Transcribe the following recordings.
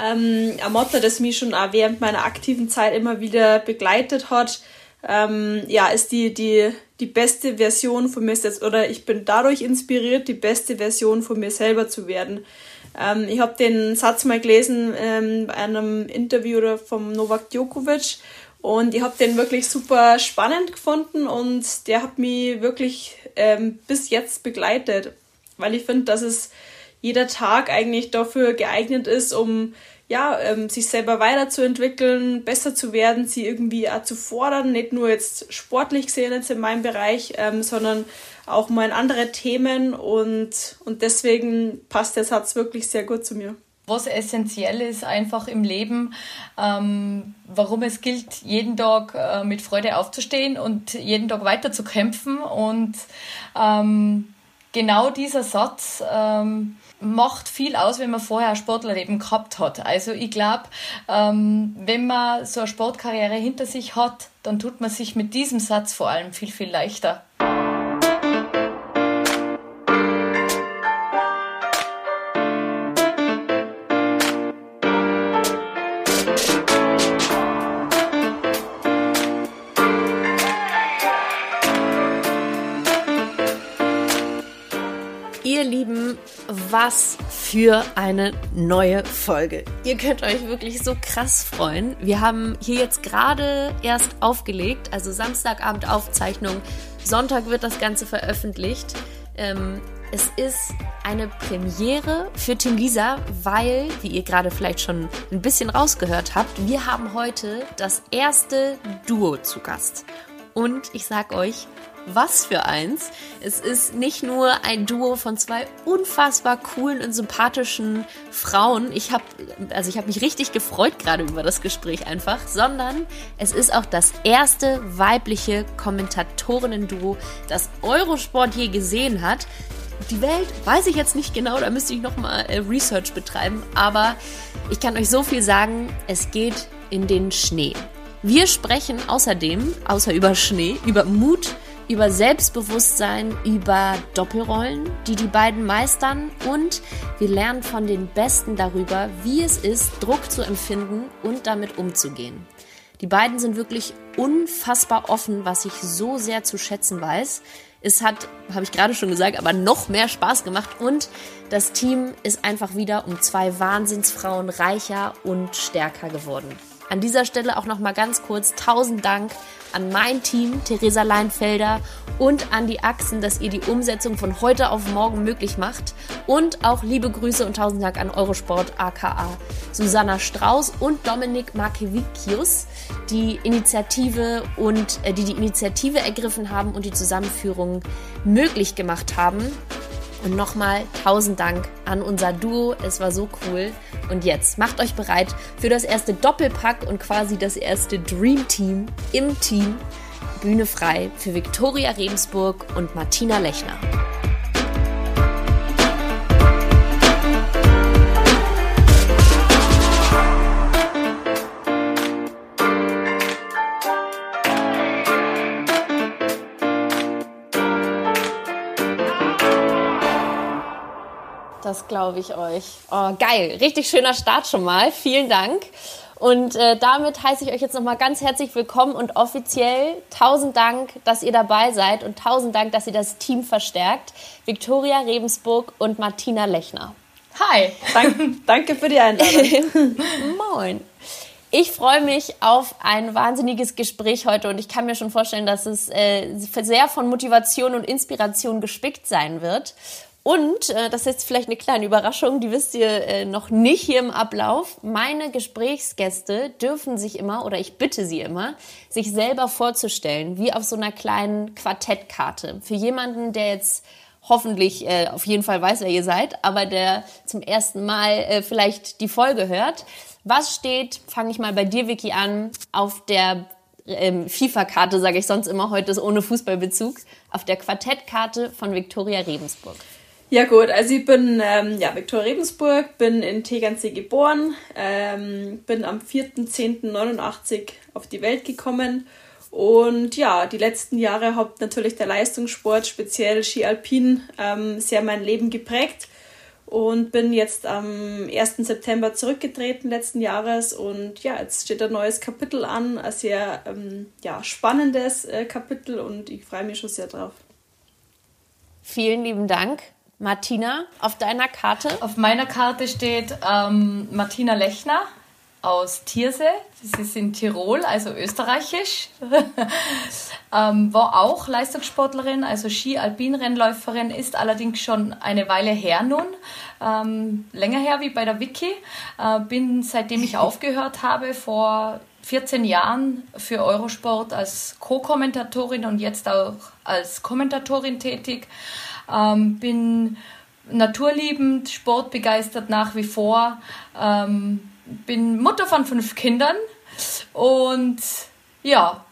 Ähm, ein Motto, das mich schon auch während meiner aktiven Zeit immer wieder begleitet hat. Ähm, ja, ist die, die, die beste Version von mir selbst, oder ich bin dadurch inspiriert, die beste Version von mir selber zu werden. Ähm, ich habe den Satz mal gelesen ähm, bei einem Interview vom Novak Djokovic und ich habe den wirklich super spannend gefunden und der hat mich wirklich ähm, bis jetzt begleitet, weil ich finde, dass es jeder Tag eigentlich dafür geeignet ist, um ja, ähm, sich selber weiterzuentwickeln, besser zu werden, sie irgendwie auch zu fordern, nicht nur jetzt sportlich gesehen jetzt in meinem Bereich, ähm, sondern auch mal in andere Themen und, und deswegen passt der Satz wirklich sehr gut zu mir was essentiell ist einfach im Leben, ähm, warum es gilt, jeden Tag äh, mit Freude aufzustehen und jeden Tag weiter zu kämpfen. Und ähm, genau dieser Satz ähm, macht viel aus, wenn man vorher ein Sportlerleben gehabt hat. Also ich glaube, ähm, wenn man so eine Sportkarriere hinter sich hat, dann tut man sich mit diesem Satz vor allem viel, viel leichter. Was für eine neue Folge. Ihr könnt euch wirklich so krass freuen. Wir haben hier jetzt gerade erst aufgelegt, also Samstagabend Aufzeichnung. Sonntag wird das Ganze veröffentlicht. Ähm, es ist eine Premiere für Team Lisa, weil, wie ihr gerade vielleicht schon ein bisschen rausgehört habt, wir haben heute das erste Duo zu Gast. Und ich sag euch, was für eins. Es ist nicht nur ein Duo von zwei unfassbar coolen und sympathischen Frauen. Ich habe also ich mich richtig gefreut gerade über das Gespräch einfach, sondern es ist auch das erste weibliche Kommentatorinnen-Duo, das Eurosport je gesehen hat. Die Welt weiß ich jetzt nicht genau, da müsste ich noch mal äh, Research betreiben, aber ich kann euch so viel sagen, es geht in den Schnee. Wir sprechen außerdem, außer über Schnee, über Mut, über Selbstbewusstsein, über Doppelrollen, die die beiden meistern und wir lernen von den Besten darüber, wie es ist, Druck zu empfinden und damit umzugehen. Die beiden sind wirklich unfassbar offen, was ich so sehr zu schätzen weiß. Es hat, habe ich gerade schon gesagt, aber noch mehr Spaß gemacht und das Team ist einfach wieder um zwei Wahnsinnsfrauen reicher und stärker geworden. An dieser Stelle auch noch mal ganz kurz tausend Dank an mein Team, Theresa Leinfelder und an die Achsen, dass ihr die Umsetzung von heute auf morgen möglich macht. Und auch liebe Grüße und tausend Dank an Eurosport aka Susanna Strauß und Dominik Markevicius, die Initiative und äh, die die Initiative ergriffen haben und die Zusammenführung möglich gemacht haben. Und nochmal tausend Dank an unser Duo. Es war so cool. Und jetzt macht euch bereit für das erste Doppelpack und quasi das erste Dream Team im Team. Bühne frei für Viktoria Rebensburg und Martina Lechner. Das glaube ich euch. Oh, geil. Richtig schöner Start schon mal. Vielen Dank. Und äh, damit heiße ich euch jetzt nochmal ganz herzlich willkommen und offiziell tausend Dank, dass ihr dabei seid und tausend Dank, dass ihr das Team verstärkt. Viktoria Rebensburg und Martina Lechner. Hi. Dank, danke für die Einladung. Moin. Ich freue mich auf ein wahnsinniges Gespräch heute und ich kann mir schon vorstellen, dass es äh, sehr von Motivation und Inspiration gespickt sein wird. Und äh, das ist jetzt vielleicht eine kleine Überraschung, die wisst ihr äh, noch nicht hier im Ablauf. Meine Gesprächsgäste dürfen sich immer, oder ich bitte sie immer, sich selber vorzustellen, wie auf so einer kleinen Quartettkarte. Für jemanden, der jetzt hoffentlich äh, auf jeden Fall weiß, wer ihr seid, aber der zum ersten Mal äh, vielleicht die Folge hört. Was steht, fange ich mal bei dir, Vicky, an, auf der ähm, FIFA-Karte, sage ich sonst immer, heute ist ohne Fußballbezug, auf der Quartettkarte von Viktoria Rebensburg? Ja gut, also ich bin ähm, ja, Viktoria Rebensburg, bin in Tegernsee geboren, ähm, bin am 4.10.89 auf die Welt gekommen und ja, die letzten Jahre hat natürlich der Leistungssport, speziell Ski Alpin, ähm, sehr mein Leben geprägt. und bin jetzt am 1. September zurückgetreten letzten Jahres und ja, jetzt steht ein neues Kapitel an, ein sehr ähm, ja, spannendes äh, Kapitel und ich freue mich schon sehr drauf. Vielen lieben Dank. Martina, auf deiner Karte? Auf meiner Karte steht ähm, Martina Lechner aus Tiersee. Das ist in Tirol, also österreichisch. ähm, war auch Leistungssportlerin, also Ski-Alpin-Rennläuferin, ist allerdings schon eine Weile her nun. Ähm, länger her wie bei der Vicky. Äh, bin seitdem ich aufgehört habe, vor 14 Jahren für Eurosport als Co-Kommentatorin und jetzt auch als Kommentatorin tätig. Ähm, bin naturliebend, sportbegeistert nach wie vor. Ähm, bin Mutter von fünf Kindern und ja,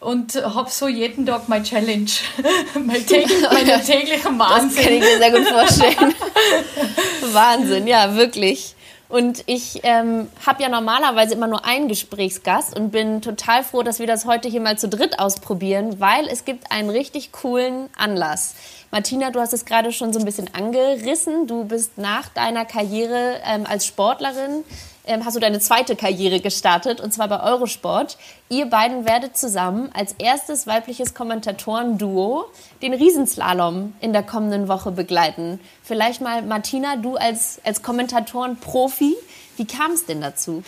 und habe so jeden Tag meine Challenge, mein täglich, meine tägliche Wahnsinn. Das kann ich mir sehr gut vorstellen. Wahnsinn, ja, wirklich. Und ich ähm, habe ja normalerweise immer nur einen Gesprächsgast und bin total froh, dass wir das heute hier mal zu dritt ausprobieren, weil es gibt einen richtig coolen Anlass. Martina, du hast es gerade schon so ein bisschen angerissen. Du bist nach deiner Karriere ähm, als Sportlerin hast du deine zweite Karriere gestartet, und zwar bei Eurosport. Ihr beiden werdet zusammen als erstes weibliches Kommentatoren-Duo den Riesenslalom in der kommenden Woche begleiten. Vielleicht mal, Martina, du als, als Kommentatoren-Profi, wie kam es denn dazu?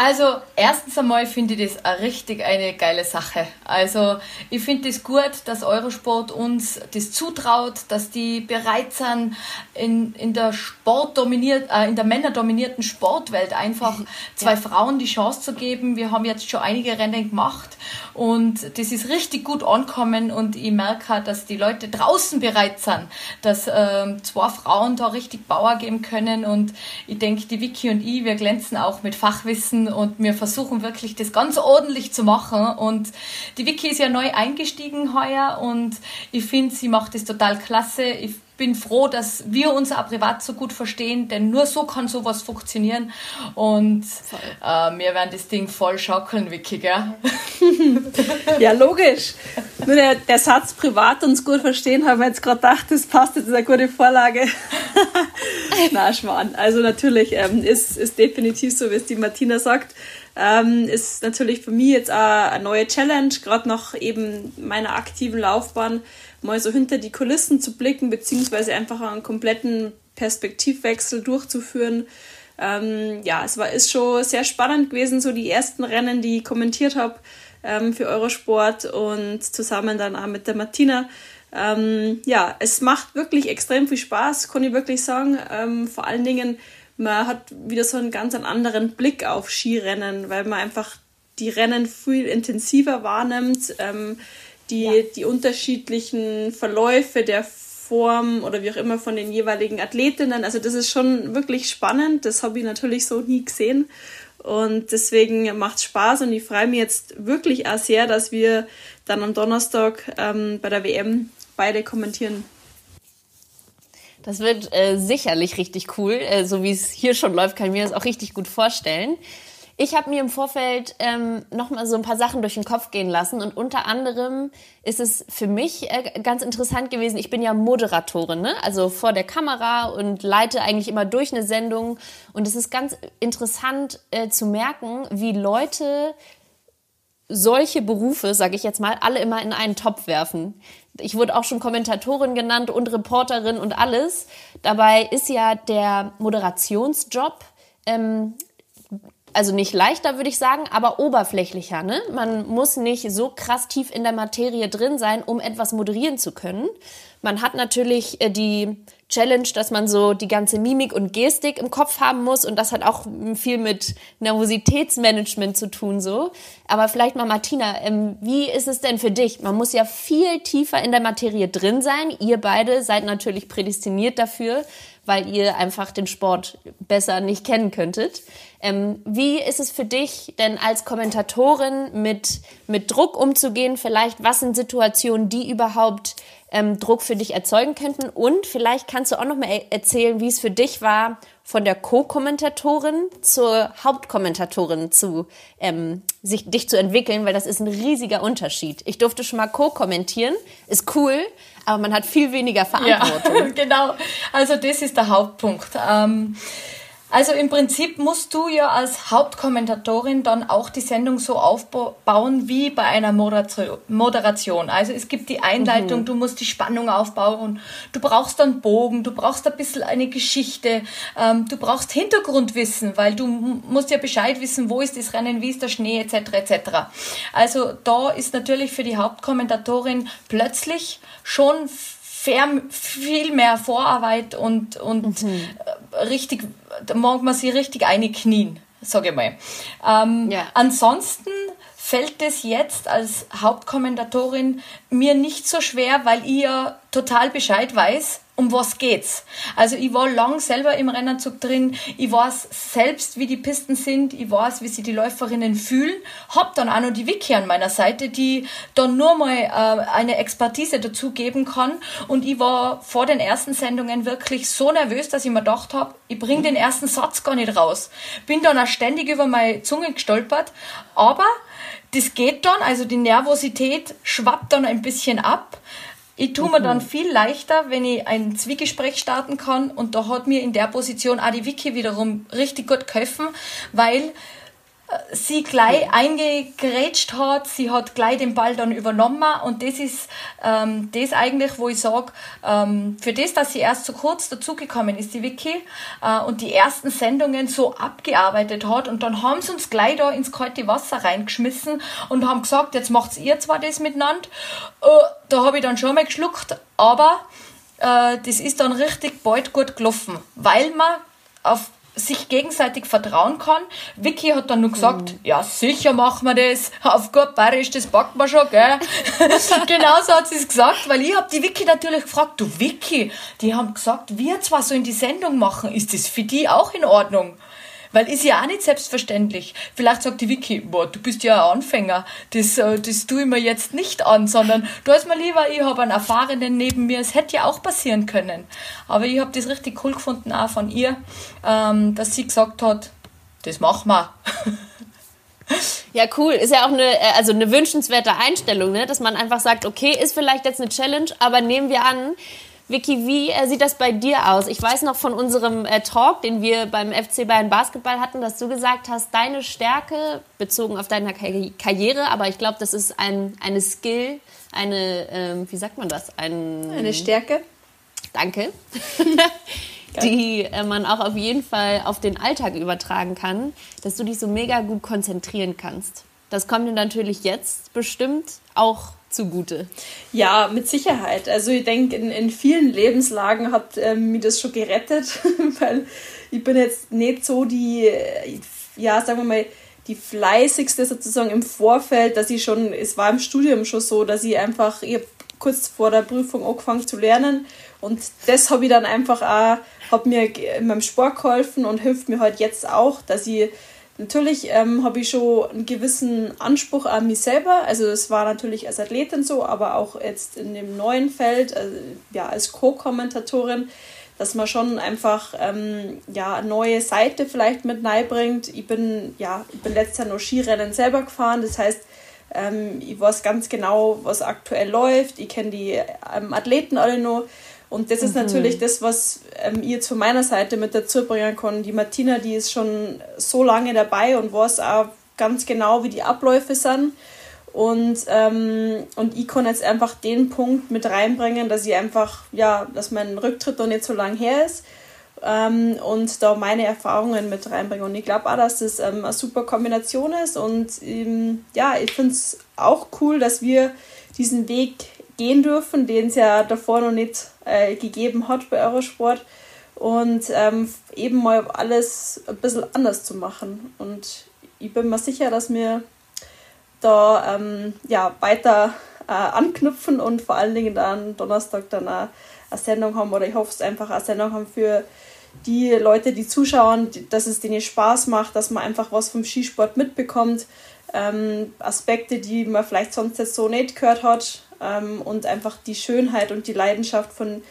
Also, erstens einmal finde ich das eine richtig eine geile Sache. Also, ich finde es das gut, dass Eurosport uns das zutraut, dass die bereit sind, in, in der sportdominiert, äh, in der männerdominierten Sportwelt einfach zwei ja. Frauen die Chance zu geben. Wir haben jetzt schon einige Rennen gemacht und das ist richtig gut ankommen und ich merke halt, dass die Leute draußen bereit sind, dass ähm, zwei Frauen da richtig Bauer geben können und ich denke, die Vicky und ich, wir glänzen auch mit Fachwissen und wir versuchen wirklich das ganz ordentlich zu machen. Und die Vicky ist ja neu eingestiegen heuer und ich finde, sie macht das total klasse. Ich bin froh, dass wir uns auch privat so gut verstehen, denn nur so kann sowas funktionieren. Und äh, wir werden das Ding voll schaukeln, Vicky, gell? ja, logisch. Nur der, der Satz privat uns gut verstehen, haben wir jetzt gerade gedacht, das passt, das ist eine gute Vorlage. Na, Schwan. Also natürlich ähm, ist, ist definitiv so, wie es die Martina sagt. Ähm, ist natürlich für mich jetzt auch eine neue Challenge, gerade nach eben meiner aktiven Laufbahn mal so hinter die Kulissen zu blicken, beziehungsweise einfach einen kompletten Perspektivwechsel durchzuführen. Ähm, ja, es war ist schon sehr spannend gewesen, so die ersten Rennen, die ich kommentiert habe ähm, für Eurosport und zusammen dann auch mit der Martina. Ähm, ja, es macht wirklich extrem viel Spaß, kann ich wirklich sagen. Ähm, vor allen Dingen, man hat wieder so einen ganz anderen Blick auf Skirennen, weil man einfach die Rennen viel intensiver wahrnimmt. Ähm, die, ja. die unterschiedlichen Verläufe der Form oder wie auch immer von den jeweiligen Athletinnen. Also das ist schon wirklich spannend. Das habe ich natürlich so nie gesehen. Und deswegen macht es Spaß und ich freue mich jetzt wirklich auch sehr, dass wir dann am Donnerstag ähm, bei der WM beide kommentieren. Das wird äh, sicherlich richtig cool. Äh, so wie es hier schon läuft, kann ich mir das auch richtig gut vorstellen. Ich habe mir im Vorfeld ähm, nochmal so ein paar Sachen durch den Kopf gehen lassen und unter anderem ist es für mich äh, ganz interessant gewesen. Ich bin ja Moderatorin, ne? also vor der Kamera und leite eigentlich immer durch eine Sendung und es ist ganz interessant äh, zu merken, wie Leute solche Berufe, sage ich jetzt mal, alle immer in einen Topf werfen. Ich wurde auch schon Kommentatorin genannt und Reporterin und alles. Dabei ist ja der Moderationsjob ähm, also nicht leichter, würde ich sagen, aber oberflächlicher. Ne? Man muss nicht so krass tief in der Materie drin sein, um etwas moderieren zu können. Man hat natürlich äh, die Challenge, dass man so die ganze Mimik und Gestik im Kopf haben muss und das hat auch viel mit Nervositätsmanagement zu tun so. Aber vielleicht mal Martina, ähm, wie ist es denn für dich? Man muss ja viel tiefer in der Materie drin sein. Ihr beide seid natürlich prädestiniert dafür, weil ihr einfach den Sport besser nicht kennen könntet. Ähm, wie ist es für dich denn als Kommentatorin mit, mit Druck umzugehen? Vielleicht, was sind Situationen, die überhaupt ähm, Druck für dich erzeugen könnten? Und vielleicht kannst du auch noch mal erzählen, wie es für dich war, von der Co-Kommentatorin zur Hauptkommentatorin zu ähm, sich dich zu entwickeln, weil das ist ein riesiger Unterschied. Ich durfte schon mal co-kommentieren, ist cool, aber man hat viel weniger Verantwortung. Ja, genau. Also das ist der Hauptpunkt. Ähm, also im Prinzip musst du ja als Hauptkommentatorin dann auch die Sendung so aufbauen wie bei einer Moderation. Also es gibt die Einleitung, mhm. du musst die Spannung aufbauen, du brauchst dann Bogen, du brauchst ein bisschen eine Geschichte, ähm, du brauchst Hintergrundwissen, weil du musst ja Bescheid wissen, wo ist das Rennen, wie ist der Schnee etc. etc. Also da ist natürlich für die Hauptkommentatorin plötzlich schon viel mehr Vorarbeit und, und mhm. richtig, da mag man sie richtig einknien, sage ich mal. Ähm, ja. Ansonsten fällt es jetzt als Hauptkommentatorin mir nicht so schwer, weil ich ja total Bescheid weiß, um was geht's. Also ich war lang selber im Rennanzug drin, ich weiß selbst, wie die Pisten sind, ich weiß, wie sich die Läuferinnen fühlen, hab dann auch noch die Wiki an meiner Seite, die dann nur mal äh, eine Expertise dazu geben kann und ich war vor den ersten Sendungen wirklich so nervös, dass ich mir gedacht habe, ich bring den ersten Satz gar nicht raus. Bin dann auch ständig über meine Zunge gestolpert, aber das geht dann, also die Nervosität schwappt dann ein bisschen ab. Ich tue mir dann mhm. viel leichter, wenn ich ein Zwiegespräch starten kann und da hat mir in der Position auch die Wiki wiederum richtig gut geholfen, weil sie gleich eingegrätscht hat, sie hat gleich den Ball dann übernommen und das ist ähm, das eigentlich, wo ich sage, ähm, für das, dass sie erst so kurz dazugekommen ist, die Vicky, äh, und die ersten Sendungen so abgearbeitet hat und dann haben sie uns gleich da ins kalte Wasser reingeschmissen und haben gesagt, jetzt macht's ihr zwar das miteinander, äh, da habe ich dann schon mal geschluckt, aber äh, das ist dann richtig bald gut gelaufen, weil man auf sich gegenseitig vertrauen kann. Vicky hat dann nur gesagt, mhm. ja sicher machen wir das, auf gut bayerisch, das packen wir schon, gell? Genauso hat sie es gesagt, weil ich habe die Vicky natürlich gefragt, du Vicky, die haben gesagt, wir zwar so in die Sendung machen, ist das für die auch in Ordnung? Weil ist ja auch nicht selbstverständlich. Vielleicht sagt die Vicky, boah, du bist ja ein Anfänger, das, äh, das tue ich mir jetzt nicht an, sondern du hast mir lieber, ich habe einen Erfahrenen neben mir, es hätte ja auch passieren können. Aber ich habe das richtig cool gefunden auch von ihr, ähm, dass sie gesagt hat, das machen wir. Ja, cool. Ist ja auch eine, äh, also eine wünschenswerte Einstellung, ne? dass man einfach sagt, okay, ist vielleicht jetzt eine Challenge, aber nehmen wir an, Vicky, wie äh, sieht das bei dir aus? Ich weiß noch von unserem äh, Talk, den wir beim FC Bayern Basketball hatten, dass du gesagt hast, deine Stärke bezogen auf deine Karriere, aber ich glaube, das ist ein, eine Skill, eine, ähm, wie sagt man das? Ein, eine Stärke. Danke. die äh, man auch auf jeden Fall auf den Alltag übertragen kann, dass du dich so mega gut konzentrieren kannst. Das kommt dir natürlich jetzt bestimmt auch zugute. Ja, mit Sicherheit. Also ich denke, in, in vielen Lebenslagen hat ähm, mir das schon gerettet, weil ich bin jetzt nicht so die, ja, sagen wir mal, die fleißigste sozusagen im Vorfeld, dass ich schon, es war im Studium schon so, dass ich einfach, ich habe kurz vor der Prüfung angefangen zu lernen und das habe ich dann einfach auch, hat mir in meinem Sport geholfen und hilft mir halt jetzt auch, dass ich Natürlich ähm, habe ich schon einen gewissen Anspruch an mich selber. Also es war natürlich als Athletin so, aber auch jetzt in dem neuen Feld, also, ja, als Co-Kommentatorin, dass man schon einfach ähm, ja, eine neue Seite vielleicht mit bringt. Ich bin, ja, ich bin letztes Jahr noch Skirennen selber gefahren, das heißt, ähm, ich weiß ganz genau, was aktuell läuft. Ich kenne die ähm, Athleten alle noch und das ist mhm. natürlich das, was ähm, ich jetzt von meiner Seite mit dazu bringen kann. Die Martina, die ist schon so lange dabei und weiß auch ganz genau, wie die Abläufe sind. Und, ähm, und ich kann jetzt einfach den Punkt mit reinbringen, dass ich einfach, ja, dass mein Rücktritt noch nicht so lang her ist ähm, und da meine Erfahrungen mit reinbringe. Und ich glaube auch, dass das ähm, eine super Kombination ist. Und ähm, ja, ich finde es auch cool, dass wir diesen Weg gehen dürfen, den es ja davor noch nicht äh, gegeben hat bei Eurosport. Und ähm, eben mal alles ein bisschen anders zu machen. Und ich bin mir sicher, dass wir da ähm, ja, weiter äh, anknüpfen und vor allen Dingen dann Donnerstag dann eine, eine Sendung haben oder ich hoffe es einfach eine Sendung haben für die Leute, die zuschauen, dass es denen Spaß macht, dass man einfach was vom Skisport mitbekommt. Ähm, Aspekte, die man vielleicht sonst jetzt so nicht gehört hat, ähm, und einfach die Schönheit und die Leidenschaft von,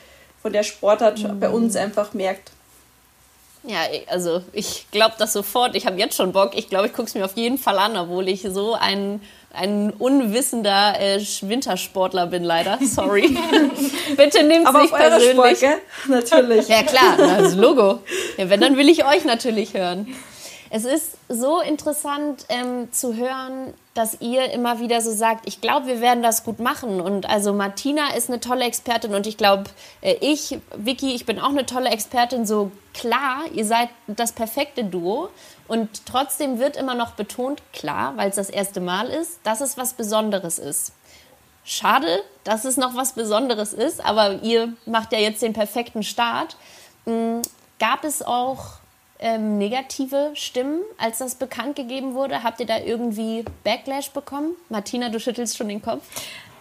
von der Sportart mhm. bei uns einfach merkt. Ja, also ich glaube das sofort. Ich habe jetzt schon Bock. Ich glaube, ich gucke es mir auf jeden Fall an, obwohl ich so ein, ein unwissender äh, Wintersportler bin, leider. Sorry. Bitte nehmt es nicht persönlich. Sport, gell? Natürlich. Ja klar, das Logo. Ja, wenn, dann will ich euch natürlich hören. Es ist so interessant ähm, zu hören, dass ihr immer wieder so sagt, ich glaube, wir werden das gut machen. Und also Martina ist eine tolle Expertin und ich glaube, äh, ich, Vicky, ich bin auch eine tolle Expertin. So klar, ihr seid das perfekte Duo. Und trotzdem wird immer noch betont, klar, weil es das erste Mal ist, dass es was Besonderes ist. Schade, dass es noch was Besonderes ist, aber ihr macht ja jetzt den perfekten Start. Hm, gab es auch ähm, negative Stimmen, als das bekannt gegeben wurde? Habt ihr da irgendwie Backlash bekommen? Martina, du schüttelst schon den Kopf.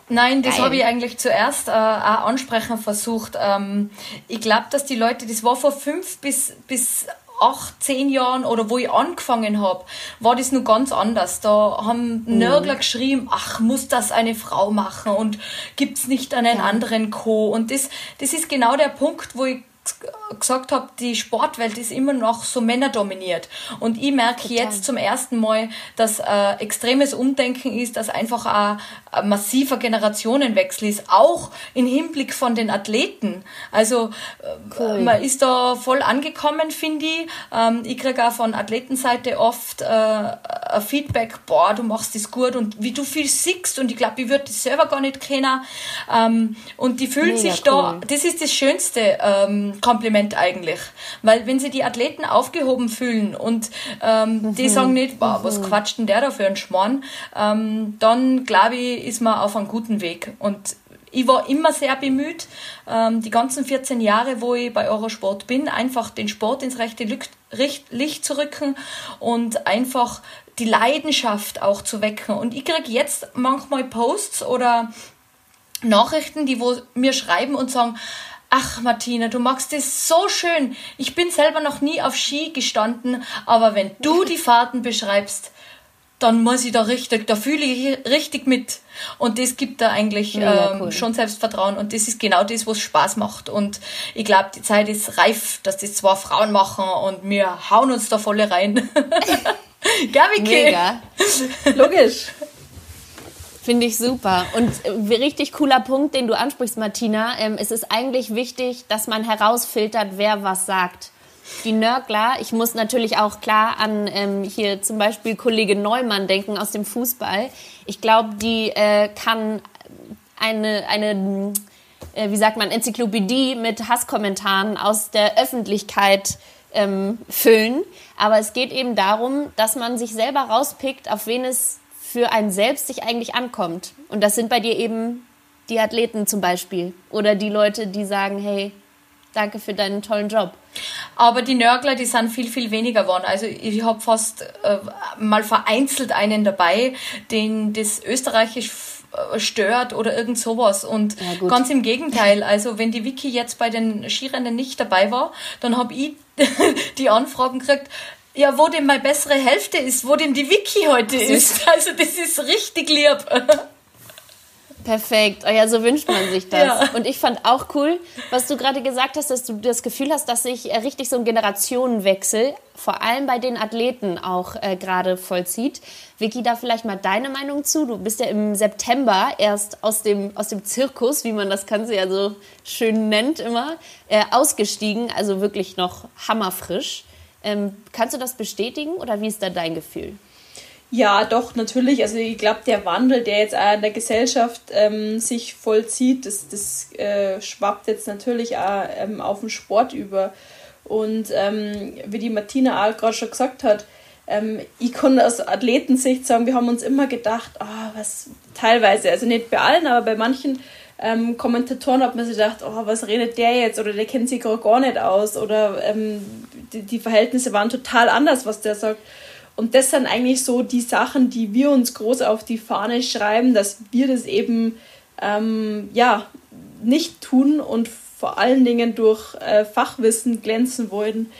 Nein, das habe ich eigentlich zuerst äh, auch ansprechen versucht. Ähm, ich glaube, dass die Leute, das war vor fünf bis, bis acht, zehn Jahren oder wo ich angefangen habe, war das nur ganz anders. Da haben mhm. Nörgler geschrieben, ach, muss das eine Frau machen und gibt's nicht einen ja. anderen Co. Und das, das ist genau der Punkt, wo ich gesagt habe, die Sportwelt ist immer noch so männerdominiert. Und ich merke jetzt zum ersten Mal, dass äh, extremes Umdenken ist, dass einfach ein, ein, massiver Generationenwechsel ist, auch im Hinblick von den Athleten. Also äh, cool. man ist da voll angekommen, finde ich. Ähm, ich kriege auch von Athletenseite oft äh, Feedback, boah, du machst das gut und wie du viel siehst und ich glaube, ich würde das selber gar nicht kennen. Ähm, und die fühlen Mega sich cool. da, das ist das Schönste ähm, Kompliment eigentlich. Weil wenn sie die Athleten aufgehoben fühlen und ähm, mhm. die sagen nicht, boah, was mhm. quatscht denn der da für ein Schmarrn, ähm, dann glaube ich, ist man auf einem guten Weg. Und ich war immer sehr bemüht, ähm, die ganzen 14 Jahre, wo ich bei Eurosport bin, einfach den Sport ins rechte Licht zu rücken und einfach die Leidenschaft auch zu wecken. Und ich kriege jetzt manchmal Posts oder Nachrichten, die wo mir schreiben und sagen, Ach, Martina, du magst es so schön. Ich bin selber noch nie auf Ski gestanden, aber wenn du die Fahrten beschreibst, dann muss ich da richtig, da fühle ich richtig mit. Und das gibt da eigentlich ja, ähm, cool. schon Selbstvertrauen. Und das ist genau das, was Spaß macht. Und ich glaube, die Zeit ist reif, dass das zwei Frauen machen und wir hauen uns da volle rein. Gabike. Mega. Logisch. Finde ich super. Und äh, richtig cooler Punkt, den du ansprichst, Martina. Ähm, es ist eigentlich wichtig, dass man herausfiltert, wer was sagt. Die Nörgler, ich muss natürlich auch klar an ähm, hier zum Beispiel Kollege Neumann denken aus dem Fußball. Ich glaube, die äh, kann eine, eine äh, wie sagt man, Enzyklopädie mit Hasskommentaren aus der Öffentlichkeit ähm, füllen. Aber es geht eben darum, dass man sich selber rauspickt, auf wen es für einen selbst sich eigentlich ankommt. Und das sind bei dir eben die Athleten zum Beispiel oder die Leute, die sagen, hey, danke für deinen tollen Job. Aber die Nörgler, die sind viel, viel weniger geworden. Also ich habe fast äh, mal vereinzelt einen dabei, den das österreichisch äh, stört oder irgend sowas. Und ja, ganz im Gegenteil, also wenn die Vicky jetzt bei den Skirennen nicht dabei war, dann habe ich die Anfragen gekriegt, ja, wo denn meine bessere Hälfte ist, wo denn die Vicky heute ist. Also das ist richtig lieb. Perfekt. Oh ja, so wünscht man sich das. Ja. Und ich fand auch cool, was du gerade gesagt hast, dass du das Gefühl hast, dass sich äh, richtig so ein Generationenwechsel, vor allem bei den Athleten, auch äh, gerade vollzieht. Vicky, da vielleicht mal deine Meinung zu. Du bist ja im September erst aus dem, aus dem Zirkus, wie man das Ganze ja so schön nennt immer, äh, ausgestiegen. Also wirklich noch hammerfrisch. Ähm, kannst du das bestätigen oder wie ist da dein Gefühl? Ja, doch, natürlich. Also ich glaube, der Wandel, der jetzt auch in der Gesellschaft ähm, sich vollzieht, das, das äh, schwappt jetzt natürlich auch ähm, auf den Sport über. Und ähm, wie die Martina auch gerade schon gesagt hat, ähm, ich kann aus Athletensicht sagen, wir haben uns immer gedacht, oh, was teilweise, also nicht bei allen, aber bei manchen ähm, Kommentatoren hat man sich gedacht, oh, was redet der jetzt oder der kennt sich gar nicht aus oder ähm, die, die Verhältnisse waren total anders, was der sagt. Und das sind eigentlich so die Sachen, die wir uns groß auf die Fahne schreiben, dass wir das eben ähm, ja, nicht tun und vor allen Dingen durch äh, Fachwissen glänzen wollen,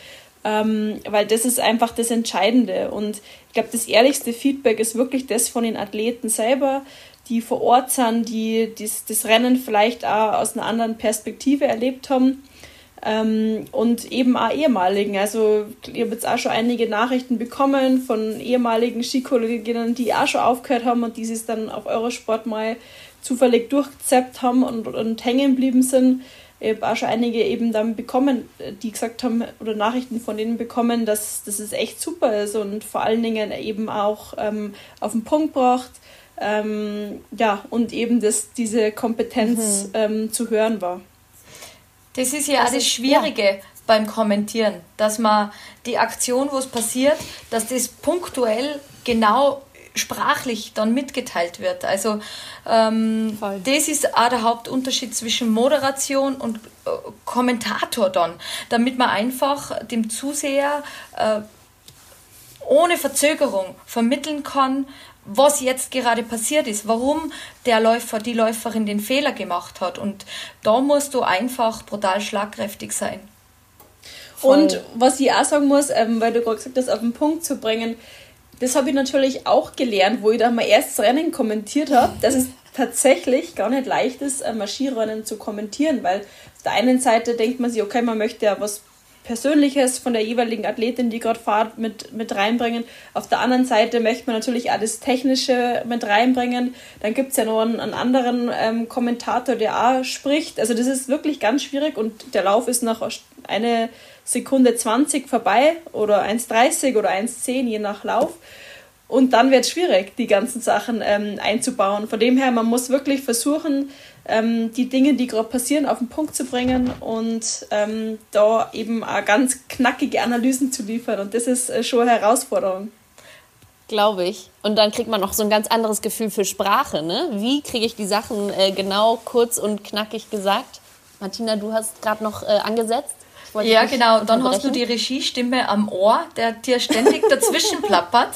ähm, weil das ist einfach das Entscheidende. Und ich glaube, das ehrlichste Feedback ist wirklich das von den Athleten selber, die vor Ort sind, die das, das Rennen vielleicht auch aus einer anderen Perspektive erlebt haben. ähm, und eben auch ehemaligen. Also ich habe jetzt auch schon einige Nachrichten bekommen von ehemaligen Skikolleginnen, die auch schon aufgehört haben und die sich dann auf Eurosport mal zufällig durchgezappt haben und, und hängen geblieben sind. Ich habe auch schon einige eben dann bekommen, die gesagt haben, oder Nachrichten von denen bekommen, dass, dass es echt super ist und vor allen Dingen eben auch ähm, auf den Punkt braucht. Ähm, ja, und eben dass diese Kompetenz mhm. ähm, zu hören war. Das ist ja das, das Schwierige ja. beim Kommentieren, dass man die Aktion, wo es passiert, dass das punktuell genau sprachlich dann mitgeteilt wird. Also ähm, das ist auch der Hauptunterschied zwischen Moderation und äh, Kommentator dann, damit man einfach dem Zuseher äh, ohne Verzögerung vermitteln kann, was jetzt gerade passiert ist, warum der Läufer, die Läuferin den Fehler gemacht hat. Und da musst du einfach brutal schlagkräftig sein. Voll. Und was ich auch sagen muss, ähm, weil du gerade gesagt hast, auf den Punkt zu bringen, das habe ich natürlich auch gelernt, wo ich da mein erstes Rennen kommentiert habe, dass es tatsächlich gar nicht leicht ist, ein Skirennen zu kommentieren, weil auf der einen Seite denkt man sich, okay, man möchte ja was Persönliches von der jeweiligen Athletin, die gerade fahrt, mit, mit reinbringen. Auf der anderen Seite möchte man natürlich das Technische mit reinbringen. Dann gibt es ja noch einen, einen anderen ähm, Kommentator, der auch spricht. Also das ist wirklich ganz schwierig und der Lauf ist nach einer Sekunde 20 vorbei oder 1,30 oder 1,10 je nach Lauf. Und dann wird es schwierig, die ganzen Sachen ähm, einzubauen. Von dem her, man muss wirklich versuchen, ähm, die Dinge, die gerade passieren, auf den Punkt zu bringen und ähm, da eben auch ganz knackige Analysen zu liefern. Und das ist äh, schon eine Herausforderung. Glaube ich. Und dann kriegt man noch so ein ganz anderes Gefühl für Sprache. Ne? Wie kriege ich die Sachen äh, genau kurz und knackig gesagt? Martina, du hast gerade noch äh, angesetzt ja, genau. Dann hast du die Regiestimme am Ohr, der dir ständig dazwischen plappert.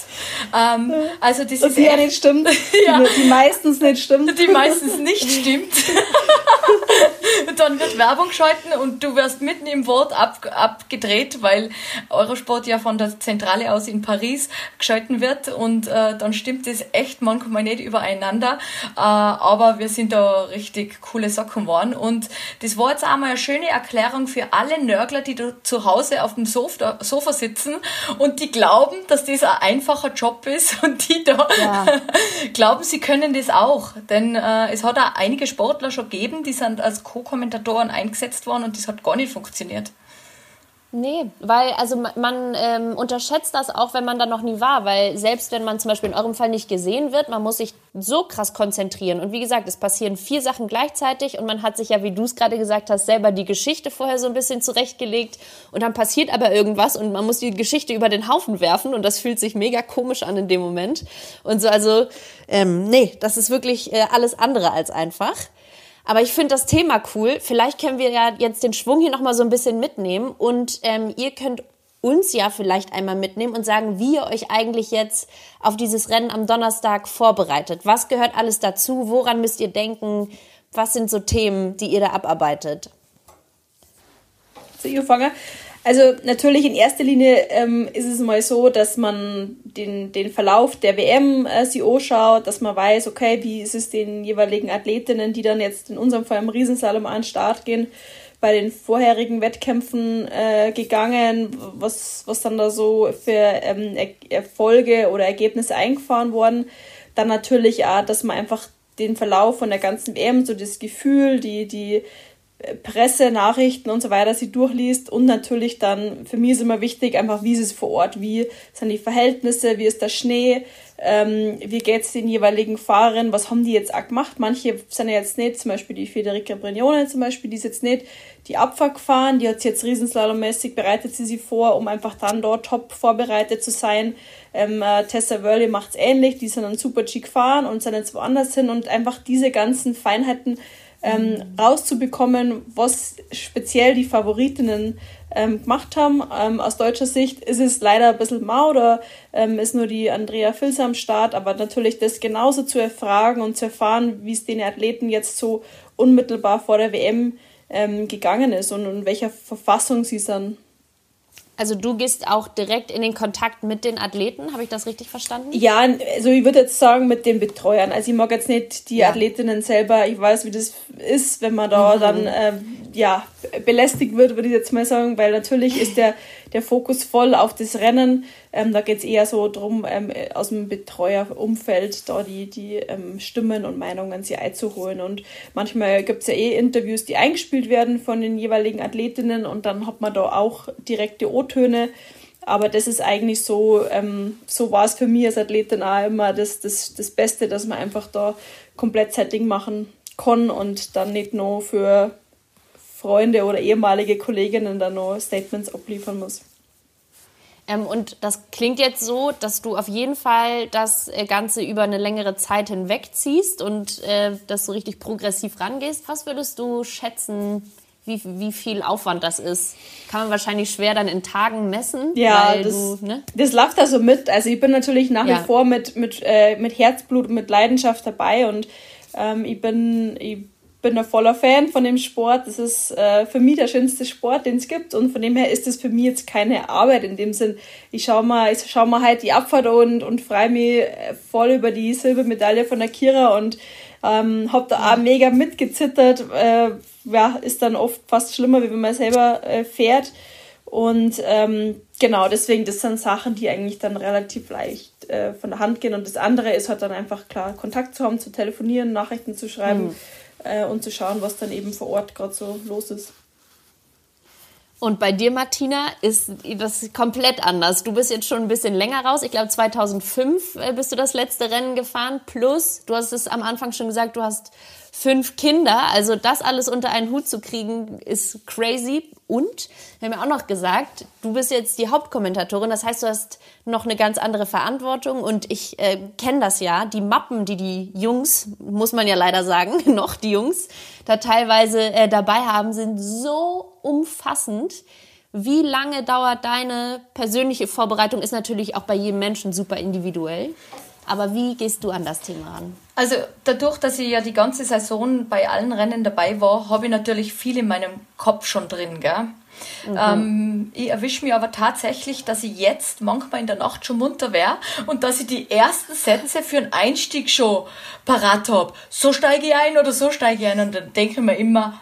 Ähm, also das ist die ja nicht stimmt. ja. Die, die, meistens nicht stimmt. Die meistens nicht stimmt. dann wird Werbung geschalten und du wirst mitten im Wort ab, abgedreht, weil Eurosport ja von der Zentrale aus in Paris geschalten wird und äh, dann stimmt es echt manchmal nicht übereinander. Äh, aber wir sind da richtig coole Socken geworden und das war jetzt einmal eine schöne Erklärung für alle Nörgler, Nörgler, die da zu Hause auf dem Sofa, Sofa sitzen und die glauben, dass das ein einfacher Job ist und die da ja. glauben, sie können das auch. Denn äh, es hat auch einige Sportler schon gegeben, die sind als Co-Kommentatoren eingesetzt worden und das hat gar nicht funktioniert. Nee, weil also man ähm, unterschätzt das auch, wenn man da noch nie war, weil selbst wenn man zum Beispiel in eurem Fall nicht gesehen wird, man muss sich so krass konzentrieren. Und wie gesagt, es passieren vier Sachen gleichzeitig und man hat sich ja, wie du es gerade gesagt hast, selber die Geschichte vorher so ein bisschen zurechtgelegt und dann passiert aber irgendwas und man muss die Geschichte über den Haufen werfen und das fühlt sich mega komisch an in dem Moment. Und so, also, ähm, nee, das ist wirklich äh, alles andere als einfach. Aber ich finde das Thema cool. Vielleicht können wir ja jetzt den Schwung hier nochmal so ein bisschen mitnehmen und ähm, ihr könnt uns ja vielleicht einmal mitnehmen und sagen, wie ihr euch eigentlich jetzt auf dieses Rennen am Donnerstag vorbereitet. Was gehört alles dazu? Woran müsst ihr denken? Was sind so Themen, die ihr da abarbeitet? So, ihr fangen. Also natürlich in erster Linie ähm, ist es mal so, dass man den, den Verlauf der WM äh, sich anschaut, dass man weiß, okay, wie ist es den jeweiligen Athletinnen, die dann jetzt in unserem Fall im Riesenslalom an den Start gehen, bei den vorherigen Wettkämpfen äh, gegangen, was, was dann da so für ähm, er Erfolge oder Ergebnisse eingefahren wurden. Dann natürlich auch, dass man einfach den Verlauf von der ganzen WM, so das Gefühl, die, die Presse, Nachrichten und so weiter sie durchliest und natürlich dann, für mich ist immer wichtig, einfach wie ist es vor Ort, wie sind die Verhältnisse, wie ist der Schnee, ähm, wie geht es den jeweiligen Fahrern, was haben die jetzt auch gemacht. Manche sind ja jetzt nicht, zum Beispiel die Federica Brignone zum Beispiel, die ist jetzt nicht die Abfahrt gefahren, die hat jetzt riesenslalommäßig, bereitet sie sie vor, um einfach dann dort top vorbereitet zu sein. Ähm, äh, Tessa Wörle macht es ähnlich, die sind dann super G gefahren und sind jetzt woanders hin und einfach diese ganzen Feinheiten ähm, rauszubekommen, was speziell die Favoritinnen ähm, gemacht haben. Ähm, aus deutscher Sicht ist es leider ein bisschen mau, oder ähm, ist nur die Andrea Filzer am Start, aber natürlich das genauso zu erfragen und zu erfahren, wie es den Athleten jetzt so unmittelbar vor der WM ähm, gegangen ist und in welcher Verfassung sie sind. Also du gehst auch direkt in den Kontakt mit den Athleten, habe ich das richtig verstanden? Ja, also ich würde jetzt sagen mit den Betreuern. Also ich mag jetzt nicht die ja. Athletinnen selber. Ich weiß, wie das ist, wenn man da mhm. dann äh, ja, belästigt wird, würde ich jetzt mal sagen, weil natürlich ist der, der Fokus voll auf das Rennen. Ähm, da geht es eher so darum, ähm, aus dem Betreuerumfeld da die, die ähm, Stimmen und Meinungen sie einzuholen. Und manchmal gibt es ja eh Interviews, die eingespielt werden von den jeweiligen Athletinnen und dann hat man da auch direkte O-Töne. Aber das ist eigentlich so, ähm, so war es für mich als Athletin auch immer das, das, das Beste, dass man einfach da komplett Setting machen kann und dann nicht nur für Freunde oder ehemalige Kolleginnen dann noch Statements abliefern muss. Ähm, und das klingt jetzt so, dass du auf jeden Fall das äh, Ganze über eine längere Zeit hinweg ziehst und äh, dass du richtig progressiv rangehst. Was würdest du schätzen, wie, wie viel Aufwand das ist? Kann man wahrscheinlich schwer dann in Tagen messen. Ja, das, du, ne? das läuft da so mit. Also ich bin natürlich nach ja. wie vor mit, mit, äh, mit Herzblut und mit Leidenschaft dabei und ähm, ich bin, ich bin ein voller Fan von dem Sport. Das ist äh, für mich der schönste Sport, den es gibt. Und von dem her ist es für mich jetzt keine Arbeit in dem Sinn. Ich schaue mal, ich schau mal halt die Abfahrt und, und freue mich äh, voll über die Silbermedaille von der Kira und ähm, hab da auch mega mitgezittert. Äh, ja, ist dann oft fast schlimmer, wie wenn man selber äh, fährt. Und ähm, genau, deswegen, das sind Sachen, die eigentlich dann relativ leicht äh, von der Hand gehen. Und das andere ist halt dann einfach klar, Kontakt zu haben, zu telefonieren, Nachrichten zu schreiben mhm. Äh, und zu schauen, was dann eben vor Ort gerade so los ist. Und bei dir, Martina, ist das komplett anders. Du bist jetzt schon ein bisschen länger raus. Ich glaube, 2005 äh, bist du das letzte Rennen gefahren. Plus, du hast es am Anfang schon gesagt, du hast fünf Kinder. Also das alles unter einen Hut zu kriegen, ist crazy. Und wir haben ja auch noch gesagt, du bist jetzt die Hauptkommentatorin. Das heißt, du hast noch eine ganz andere Verantwortung. Und ich äh, kenne das ja. Die Mappen, die die Jungs, muss man ja leider sagen, noch die Jungs, da teilweise äh, dabei haben, sind so umfassend. Wie lange dauert deine persönliche Vorbereitung? Ist natürlich auch bei jedem Menschen super individuell. Aber wie gehst du an das Thema ran? Also dadurch, dass ich ja die ganze Saison bei allen Rennen dabei war, habe ich natürlich viel in meinem Kopf schon drin. Gell? Mhm. Ähm, ich erwische mich aber tatsächlich, dass ich jetzt manchmal in der Nacht schon munter wäre und dass ich die ersten Sätze für einen Einstieg schon parat habe. So steige ich ein oder so steige ich ein. Und dann denke ich mir immer,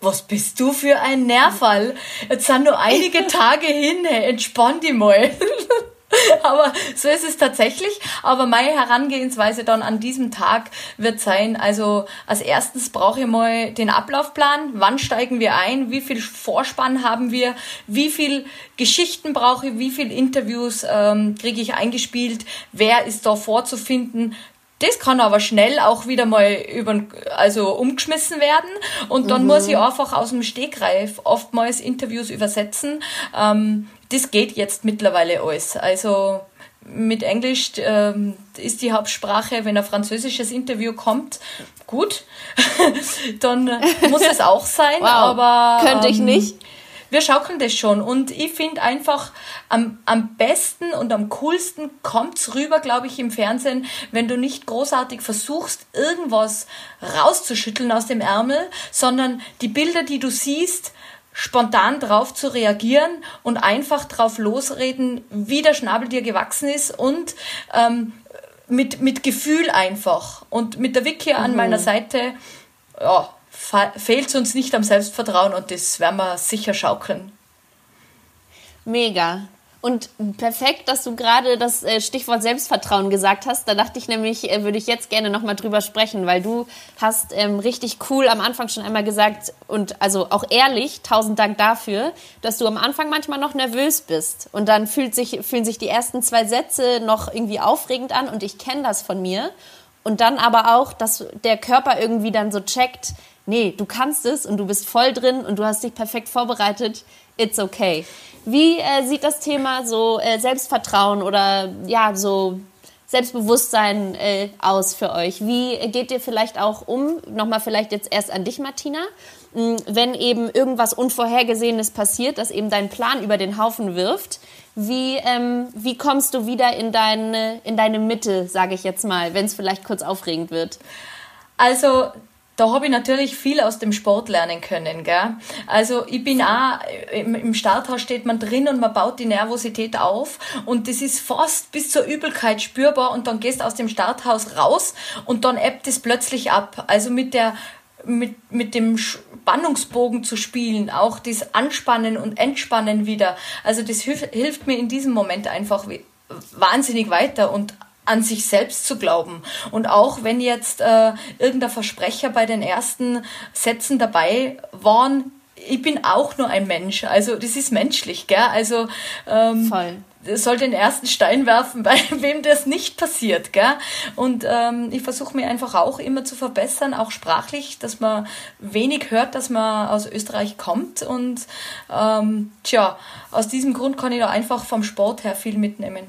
was bist du für ein Nerval? Jetzt sind nur einige Tage hin, hey, entspann dich mal. Aber so ist es tatsächlich. Aber meine Herangehensweise dann an diesem Tag wird sein, also als erstes brauche ich mal den Ablaufplan. Wann steigen wir ein? Wie viel Vorspann haben wir? Wie viel Geschichten brauche ich? Wie viel Interviews ähm, kriege ich eingespielt? Wer ist da vorzufinden? Das kann aber schnell auch wieder mal über, also umgeschmissen werden und dann mhm. muss ich einfach aus dem Stegreif oftmals Interviews übersetzen. Ähm, das geht jetzt mittlerweile alles. Also mit Englisch ähm, ist die Hauptsprache, wenn ein französisches Interview kommt, gut, dann muss es auch sein. Wow. Aber könnte ich ähm, nicht. Wir schaukeln das schon und ich finde einfach am, am besten und am coolsten kommt's rüber, glaube ich, im Fernsehen, wenn du nicht großartig versuchst, irgendwas rauszuschütteln aus dem Ärmel, sondern die Bilder, die du siehst, spontan drauf zu reagieren und einfach drauf losreden, wie der Schnabel dir gewachsen ist und ähm, mit, mit Gefühl einfach. Und mit der Vicky mhm. an meiner Seite, ja, fehlt es uns nicht am Selbstvertrauen und das werden wir sicher schaukeln. Mega. Und perfekt, dass du gerade das äh, Stichwort Selbstvertrauen gesagt hast. Da dachte ich nämlich, äh, würde ich jetzt gerne nochmal drüber sprechen, weil du hast ähm, richtig cool am Anfang schon einmal gesagt und also auch ehrlich, tausend Dank dafür, dass du am Anfang manchmal noch nervös bist. Und dann fühlt sich, fühlen sich die ersten zwei Sätze noch irgendwie aufregend an und ich kenne das von mir. Und dann aber auch, dass der Körper irgendwie dann so checkt, nee, du kannst es und du bist voll drin und du hast dich perfekt vorbereitet. It's okay. Wie äh, sieht das Thema so äh, Selbstvertrauen oder ja, so Selbstbewusstsein äh, aus für euch? Wie geht ihr vielleicht auch um, nochmal vielleicht jetzt erst an dich, Martina, hm, wenn eben irgendwas Unvorhergesehenes passiert, das eben deinen Plan über den Haufen wirft? Wie, ähm, wie kommst du wieder in deine, in deine Mitte, sage ich jetzt mal, wenn es vielleicht kurz aufregend wird? Also da habe ich natürlich viel aus dem Sport lernen können. Gell? Also ich bin auch, im Starthaus steht man drin und man baut die Nervosität auf und das ist fast bis zur Übelkeit spürbar und dann gehst du aus dem Starthaus raus und dann ebbt es plötzlich ab. Also mit der mit, mit dem Spannungsbogen zu spielen, auch das Anspannen und Entspannen wieder. Also das hilft, hilft mir in diesem Moment einfach wahnsinnig weiter und an sich selbst zu glauben. Und auch wenn jetzt äh, irgendein Versprecher bei den ersten Sätzen dabei waren, ich bin auch nur ein Mensch. Also das ist menschlich, gell? Also ähm, Voll soll den ersten Stein werfen, bei wem das nicht passiert. Gell? Und ähm, ich versuche mir einfach auch immer zu verbessern, auch sprachlich, dass man wenig hört, dass man aus Österreich kommt. Und ähm, tja, aus diesem Grund kann ich da einfach vom Sport her viel mitnehmen.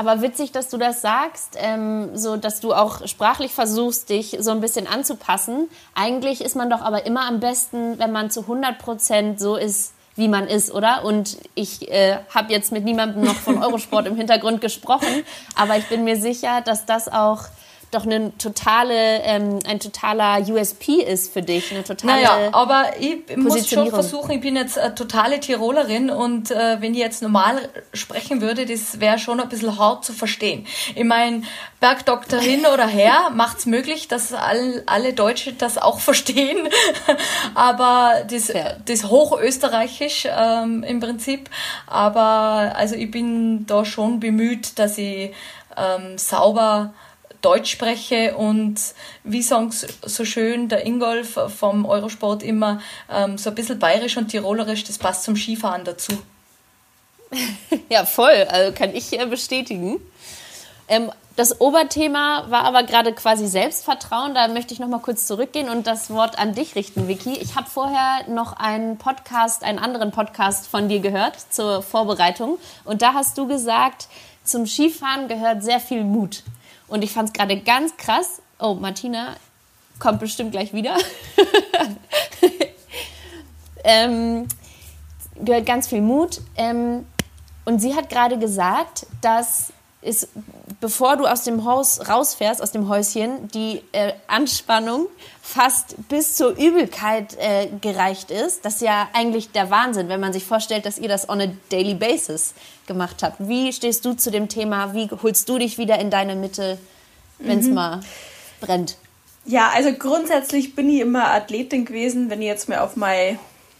Aber witzig, dass du das sagst, ähm, so dass du auch sprachlich versuchst, dich so ein bisschen anzupassen. Eigentlich ist man doch aber immer am besten, wenn man zu 100 Prozent so ist, wie man ist, oder? Und ich äh, habe jetzt mit niemandem noch von Eurosport im Hintergrund gesprochen, aber ich bin mir sicher, dass das auch doch eine totale, ähm, ein totaler USP ist für dich, eine totale. Naja, aber ich muss schon versuchen, ich bin jetzt eine totale Tirolerin und äh, wenn ich jetzt normal sprechen würde, das wäre schon ein bisschen hart zu verstehen. Ich meine, Bergdoktor hin oder her macht's möglich, dass all, alle Deutsche das auch verstehen, aber das, ja. das Hochösterreichisch ähm, im Prinzip. Aber also ich bin da schon bemüht, dass ich ähm, sauber Deutsch spreche und wie sagen so schön der Ingolf vom Eurosport immer, ähm, so ein bisschen bayerisch und tirolerisch, das passt zum Skifahren dazu. ja, voll, also kann ich bestätigen. Ähm, das Oberthema war aber gerade quasi Selbstvertrauen. Da möchte ich noch mal kurz zurückgehen und das Wort an dich richten, Vicky. Ich habe vorher noch einen Podcast, einen anderen Podcast von dir gehört zur Vorbereitung. Und da hast du gesagt, zum Skifahren gehört sehr viel Mut. Und ich fand es gerade ganz krass. Oh, Martina kommt bestimmt gleich wieder. ähm, gehört ganz viel Mut. Ähm, und sie hat gerade gesagt, dass es, bevor du aus dem Haus rausfährst, aus dem Häuschen, die äh, Anspannung fast bis zur Übelkeit äh, gereicht ist. Das ist ja eigentlich der Wahnsinn, wenn man sich vorstellt, dass ihr das on a daily basis gemacht habt. Wie stehst du zu dem Thema? Wie holst du dich wieder in deine Mitte, wenn es mhm. mal brennt? Ja, also grundsätzlich bin ich immer Athletin gewesen. Wenn ich jetzt mal auf meine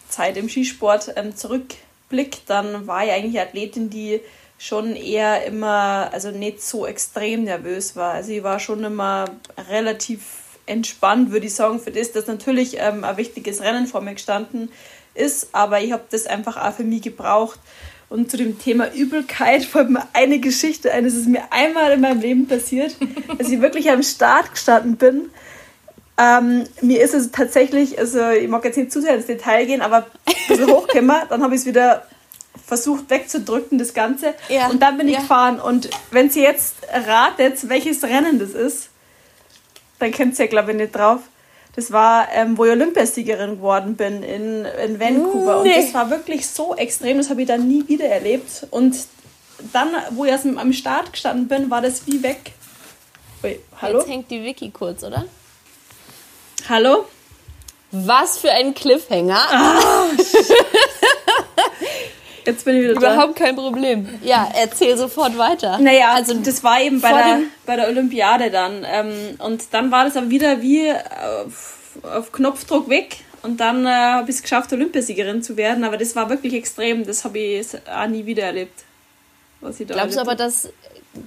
Zeit im Skisport ähm, zurückblicke, dann war ich eigentlich Athletin, die schon eher immer, also nicht so extrem nervös war. Also ich war schon immer relativ entspannt, würde ich sagen, für das, dass natürlich ähm, ein wichtiges Rennen vor mir gestanden ist, aber ich habe das einfach auch für mich gebraucht. Und zu dem Thema Übelkeit fällt mir eine Geschichte ein. Das ist mir einmal in meinem Leben passiert, dass ich wirklich am Start gestanden bin. Ähm, mir ist es tatsächlich, also ich mag jetzt nicht zu sehr ins Detail gehen, aber ein bisschen hochgekommen, dann habe ich es wieder versucht wegzudrücken, das Ganze. Ja. Und dann bin ich ja. gefahren. Und wenn sie jetzt ratet, welches Rennen das ist, dann kennt sie ja, glaube ich, nicht drauf. Das war, ähm, wo ich Olympiasiegerin geworden bin in, in Vancouver. Nee. Und das war wirklich so extrem, das habe ich dann nie wieder erlebt. Und dann, wo ich erst am Start gestanden bin, war das wie weg. Ui, hallo? Jetzt hängt die Wiki kurz, oder? Hallo? Was für ein Cliffhanger. Ah, Jetzt bin ich wieder Überhaupt kein Problem. Ja, erzähl sofort weiter. Naja, also das war eben bei, der, bei der Olympiade dann. Ähm, und dann war das aber wieder wie auf, auf Knopfdruck weg. Und dann äh, habe ich es geschafft, Olympiasiegerin zu werden. Aber das war wirklich extrem. Das habe ich auch nie wieder erlebt. Was ich da Glaubst du aber, dass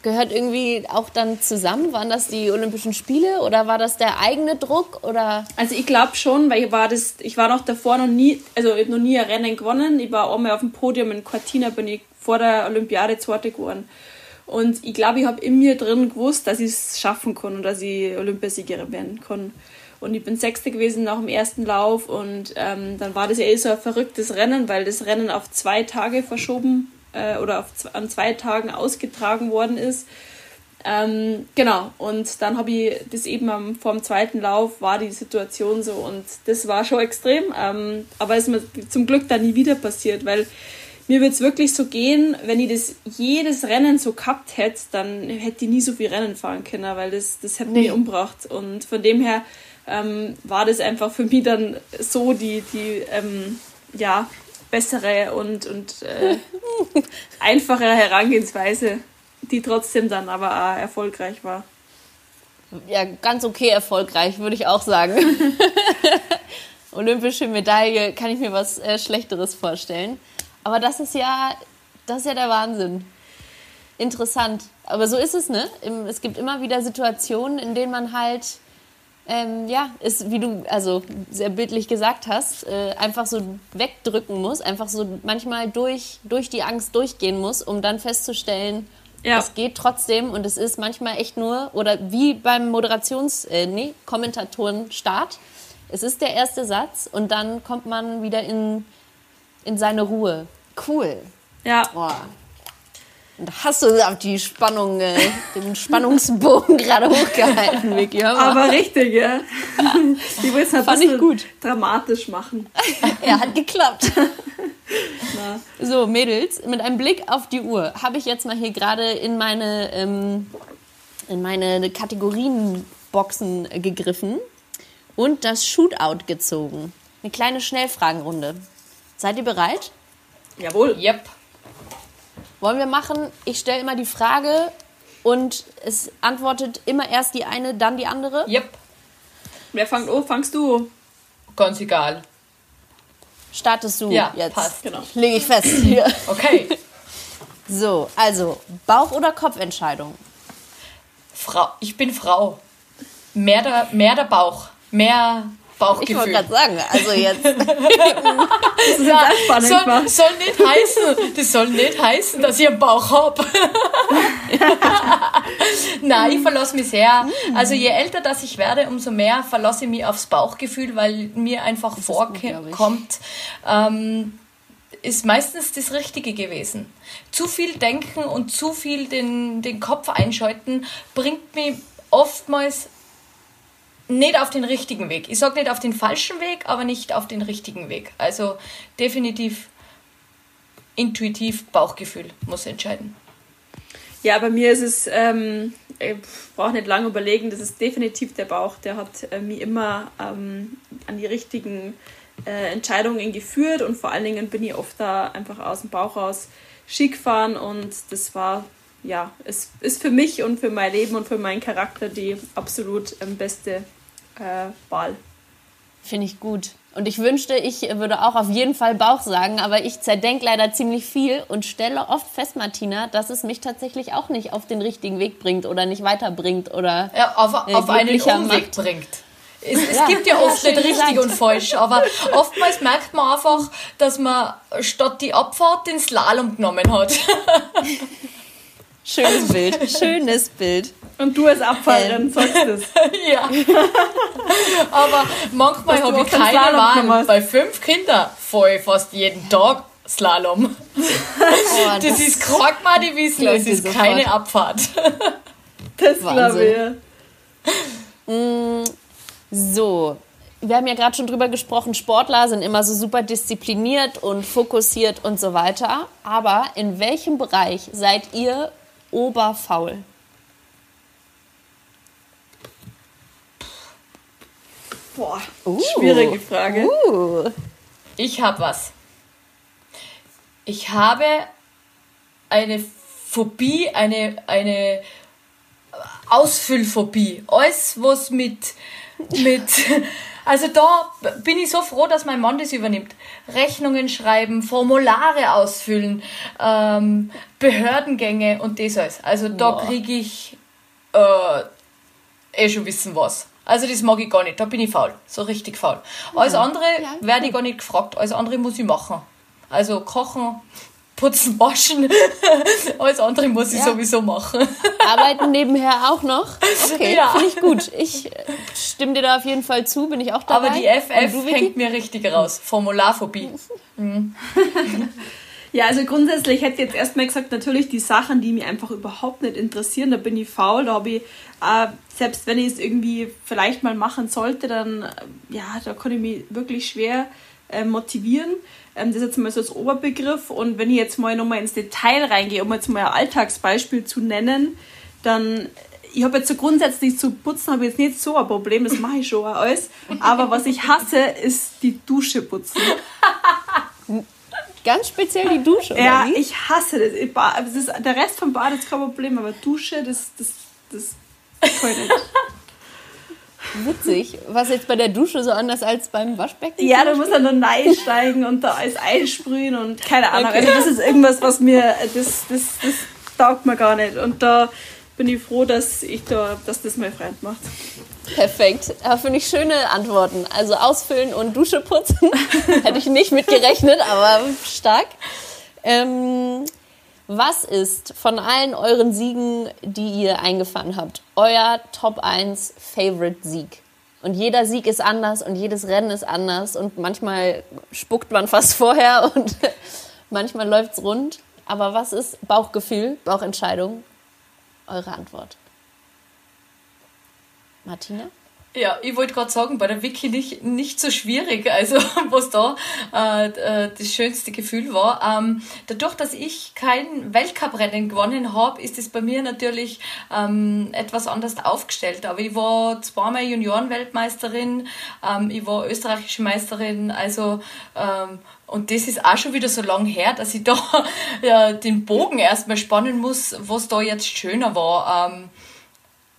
gehört irgendwie auch dann zusammen? Waren das die Olympischen Spiele oder war das der eigene Druck? Oder? Also ich glaube schon, weil ich war das, ich war noch davor noch nie, also ich noch nie ein Rennen gewonnen. Ich war einmal auf dem Podium in Cortina, bin ich vor der Olympiade zweite geworden. Und ich glaube, ich habe in mir drin gewusst, dass ich es schaffen kann und dass ich Olympiasiegerin werden kann. Und ich bin Sechste gewesen nach dem ersten Lauf und ähm, dann war das ja eh so ein verrücktes Rennen, weil das Rennen auf zwei Tage verschoben äh, oder auf, an zwei Tagen ausgetragen worden ist. Ähm, genau, und dann habe ich das eben am, vor dem zweiten Lauf war die Situation so und das war schon extrem, ähm, aber es ist mir zum Glück dann nie wieder passiert, weil mir wird es wirklich so gehen, wenn ich das jedes Rennen so gehabt hätte, dann hätte ich nie so viel Rennen fahren können, weil das, das hätte nee. mich umgebracht und von dem her ähm, war das einfach für mich dann so die, die ähm, ja, bessere und, und äh, einfache Herangehensweise, die trotzdem dann aber auch erfolgreich war. Ja, ganz okay erfolgreich, würde ich auch sagen. Olympische Medaille kann ich mir was äh, Schlechteres vorstellen. Aber das ist ja, das ist ja der Wahnsinn. Interessant. Aber so ist es, ne? Es gibt immer wieder Situationen, in denen man halt, ähm, ja, ist, wie du also sehr bildlich gesagt hast, äh, einfach so wegdrücken muss, einfach so manchmal durch, durch die Angst durchgehen muss, um dann festzustellen, ja. es geht trotzdem und es ist manchmal echt nur, oder wie beim Moderations-, äh, nee, Kommentatoren-Start, es ist der erste Satz und dann kommt man wieder in, in seine Ruhe. Cool. Ja. Boah. Hast du auf die Spannung, äh, den Spannungsbogen gerade hochgehalten, Vicky. Aber richtig, ja. Die willst halt ein bisschen gut. dramatisch machen. ja, hat geklappt. Na. So, Mädels, mit einem Blick auf die Uhr habe ich jetzt mal hier gerade in meine, ähm, in meine Kategorienboxen gegriffen und das Shootout gezogen. Eine kleine Schnellfragenrunde. Seid ihr bereit? Jawohl. Yep. Wollen wir machen, ich stelle immer die Frage und es antwortet immer erst die eine, dann die andere? Yep. Wer fängt an? Fangst du? Ganz egal. Startest du ja, jetzt? passt. Genau. Lege ich fest hier. Okay. So, also Bauch- oder Kopfentscheidung? Frau, ich bin Frau. Mehr der, mehr der Bauch. Mehr Bauchgefühl. Ich wollte gerade sagen, also jetzt. das ist ja, spannend soll, soll nicht heißen, das soll nicht heißen, dass ich einen Bauch habe. Nein, ich verlasse mich sehr. Also je älter dass ich werde, umso mehr verlasse ich mich aufs Bauchgefühl, weil mir einfach vorkommt, ähm, ist meistens das Richtige gewesen. Zu viel denken und zu viel den, den Kopf einschalten bringt mich oftmals nicht auf den richtigen Weg. Ich sage nicht auf den falschen Weg, aber nicht auf den richtigen Weg. Also definitiv intuitiv Bauchgefühl muss entscheiden. Ja, bei mir ist es, ähm, ich brauche nicht lange überlegen, das ist definitiv der Bauch. Der hat äh, mich immer ähm, an die richtigen äh, Entscheidungen geführt und vor allen Dingen bin ich oft da einfach aus dem Bauch raus Ski gefahren und das war, ja, es ist für mich und für mein Leben und für meinen Charakter die absolut ähm, beste äh, Wahl. Finde ich gut. Und ich wünschte, ich würde auch auf jeden Fall Bauch sagen, aber ich zerdenke leider ziemlich viel und stelle oft fest, Martina, dass es mich tatsächlich auch nicht auf den richtigen Weg bringt oder nicht weiterbringt oder ja, auf, auf einen Umweg macht. bringt. Es, es ja, gibt ja oft nicht richtig gesagt. und falsch, aber oftmals merkt man einfach, dass man statt die Abfahrt den Slalom genommen hat. Schönes Bild, schönes Bild. Und du als Abfahrerin sagst es. ja. Aber manchmal habe ich keine Wahl. Bei fünf Kindern fahre ich fast jeden Tag Slalom. Oh, das, das, ist krank, mal die wissen, es ist sofort. keine Abfahrt. das glaube ich. Mm, so, wir haben ja gerade schon drüber gesprochen, Sportler sind immer so super diszipliniert und fokussiert und so weiter. Aber in welchem Bereich seid ihr oberfaul? Boah, uh, schwierige Frage. Uh. Ich habe was. Ich habe eine Phobie, eine, eine Ausfüllphobie. Alles, was mit, mit, also da bin ich so froh, dass mein Mann das übernimmt. Rechnungen schreiben, Formulare ausfüllen, ähm, Behördengänge und das alles. Also da kriege ich äh, eh schon wissen was. Also das mag ich gar nicht, da bin ich faul, so richtig faul. Alles andere ja. werde ich gar nicht gefragt, alles andere muss ich machen. Also kochen, putzen, waschen, alles andere muss ich ja. sowieso machen. Arbeiten nebenher auch noch? Okay, ja. finde ich gut. Ich stimme dir da auf jeden Fall zu, bin ich auch dabei. Aber die FF hängt mir richtig raus, Formularphobie. Mhm. Ja, also grundsätzlich hätte ich jetzt erstmal gesagt, natürlich die Sachen, die mich einfach überhaupt nicht interessieren, da bin ich faul, da habe ich, äh, selbst wenn ich es irgendwie vielleicht mal machen sollte, dann, äh, ja, da kann ich mich wirklich schwer äh, motivieren. Ähm, das ist jetzt mal so als Oberbegriff und wenn ich jetzt mal nochmal ins Detail reingehe, um jetzt mal ein Alltagsbeispiel zu nennen, dann ich habe jetzt so grundsätzlich zu putzen, habe jetzt nicht so ein Problem, das mache ich schon alles. Aber was ich hasse, ist die Dusche putzen. Ganz speziell die Dusche, oder Ja, wie? ich hasse das. das ist, der Rest vom Bad ist kein Problem, aber Dusche, das, das, das kann ich nicht. Witzig. Was jetzt bei der Dusche so anders als beim Waschbecken? Ja, du musst dann nur steigen und da alles einsprühen und keine Ahnung. Okay. Also das ist irgendwas, was mir, das, das, das taugt mir gar nicht. Und da bin ich froh, dass ich da, dass das mein Freund macht. Perfekt. Aber finde ich schöne Antworten. Also ausfüllen und Dusche putzen. Hätte ich nicht mit gerechnet, aber stark. Ähm, was ist von allen euren Siegen, die ihr eingefahren habt, euer Top 1 Favorite Sieg? Und jeder Sieg ist anders und jedes Rennen ist anders und manchmal spuckt man fast vorher und manchmal läuft es rund. Aber was ist Bauchgefühl, Bauchentscheidung? Eure Antwort. Martina? Ja, ich wollte gerade sagen, bei der Wiki nicht, nicht so schwierig, also was da äh, äh, das schönste Gefühl war. Ähm, dadurch, dass ich kein Weltcuprennen gewonnen habe, ist es bei mir natürlich ähm, etwas anders aufgestellt. Aber ich war zweimal Juniorenweltmeisterin, ähm, ich war österreichische Meisterin, also ähm, und das ist auch schon wieder so lang her, dass ich da ja, den Bogen erstmal spannen muss, was da jetzt schöner war. Ähm,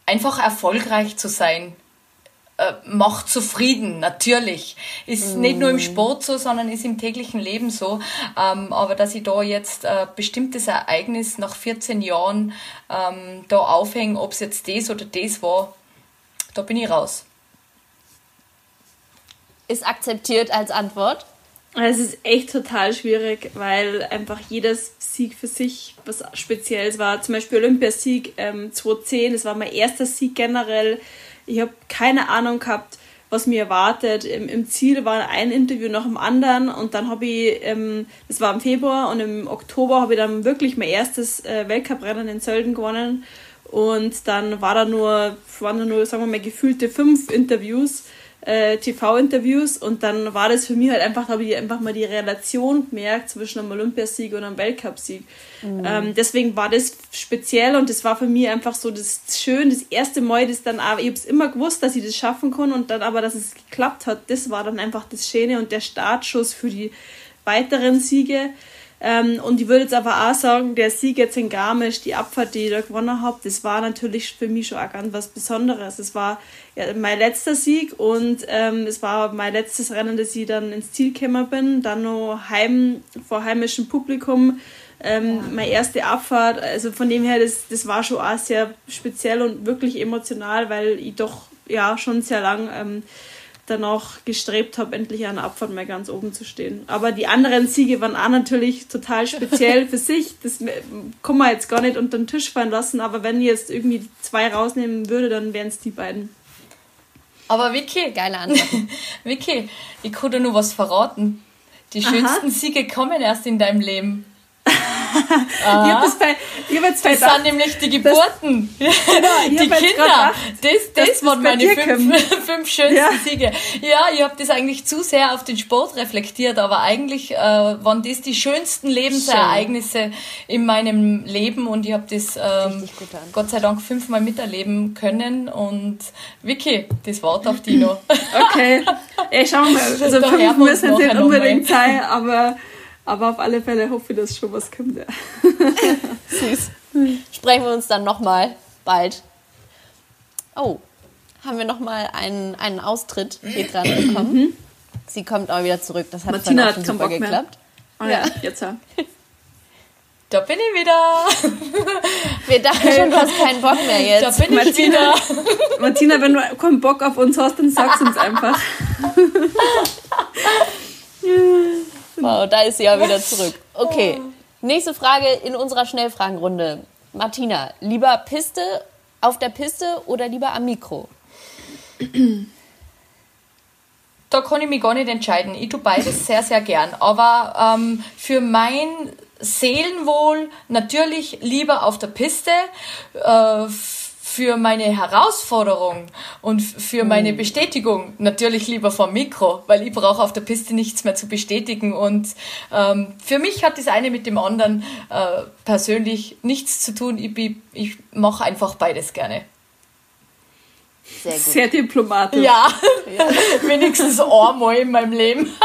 einfach erfolgreich zu sein macht zufrieden, natürlich. Ist mm. nicht nur im Sport so, sondern ist im täglichen Leben so. Ähm, aber dass ich da jetzt ein äh, bestimmtes Ereignis nach 14 Jahren ähm, da aufhänge, ob es jetzt das oder das war, da bin ich raus. Ist akzeptiert als Antwort? Es ist echt total schwierig, weil einfach jedes Sieg für sich was Spezielles war. Zum Beispiel Olympiasieg ähm, 2010, das war mein erster Sieg generell ich habe keine Ahnung gehabt, was mir erwartet. Im, Im, Ziel war ein Interview nach dem anderen und dann habe ich, ähm, das war im Februar und im Oktober habe ich dann wirklich mein erstes äh, Weltcuprennen in Sölden gewonnen und dann war da nur, waren da nur, sagen wir mal, gefühlte fünf Interviews äh, TV-Interviews und dann war das für mich halt einfach, habe ich einfach mal die Relation gemerkt zwischen einem Olympiasieg und einem Weltcupsieg. Mhm. Ähm, deswegen war das speziell und das war für mich einfach so das schön, das erste Mal, das dann auch, ich habe es immer gewusst, dass ich das schaffen kann und dann aber, dass es geklappt hat, das war dann einfach das Schöne und der Startschuss für die weiteren Siege. Ähm, und ich würde jetzt aber auch sagen, der Sieg jetzt in Garmisch, die Abfahrt, die ich da gewonnen habe, das war natürlich für mich schon auch ganz was Besonderes. Es war ja, mein letzter Sieg und ähm, es war mein letztes Rennen, dass ich dann ins Ziel gekommen bin. Dann noch heim, vor heimischem Publikum. Ähm, ja. Meine erste Abfahrt, also von dem her, das, das war schon auch sehr speziell und wirklich emotional, weil ich doch ja schon sehr lang ähm, danach gestrebt habe, endlich an der Abfahrt mal ganz oben zu stehen. Aber die anderen Siege waren auch natürlich total speziell für sich. Das kann man jetzt gar nicht unter den Tisch fallen lassen, aber wenn ich jetzt irgendwie zwei rausnehmen würde, dann wären es die beiden. Aber Vicky, geile Antwort. Vicky, ich dir nur was verraten. Die schönsten Aha. Siege kommen erst in deinem Leben ich habe hab jetzt das sind nämlich die Geburten. Das, genau, die Kinder. Das, das, das waren meine fünf, fünf schönsten ja. Siege. Ja, ich habe das eigentlich zu sehr auf den Sport reflektiert, aber eigentlich äh, waren das die schönsten Lebensereignisse Schön. in meinem Leben und ich habe das ähm, Gott sei Dank fünfmal miterleben können und Vicky, das Wort auf Dino. Okay. Ey, schau mal, also fünf müssen es nicht unbedingt sein, aber aber auf alle Fälle hoffe ich, dass schon was kommt. Ja. Süß. Sprechen wir uns dann nochmal bald. Oh, haben wir nochmal einen, einen Austritt hier gerade bekommen. Mhm. Sie kommt auch wieder zurück. Das hat Martina hat super geklappt. Oh, ja. ja, jetzt ja. Da bin ich wieder. Wir dachten schon, du hast keinen Bock mehr jetzt. Da bin Martina, ich wieder. Martina, wenn du keinen Bock auf uns hast, dann sag's uns einfach. Wow, da ist sie ja wieder zurück. Okay, nächste Frage in unserer Schnellfragenrunde. Martina, lieber Piste auf der Piste oder lieber am Mikro? Da kann ich mich gar nicht entscheiden. Ich tue beides sehr, sehr gern. Aber ähm, für mein Seelenwohl natürlich lieber auf der Piste. Äh, für meine Herausforderung und für meine hm. Bestätigung natürlich lieber vom Mikro, weil ich brauche auf der Piste nichts mehr zu bestätigen. Und ähm, für mich hat das eine mit dem anderen äh, persönlich nichts zu tun. Ich, ich mache einfach beides gerne. Sehr gut. Sehr diplomatisch. Ja, ja. wenigstens einmal in meinem Leben.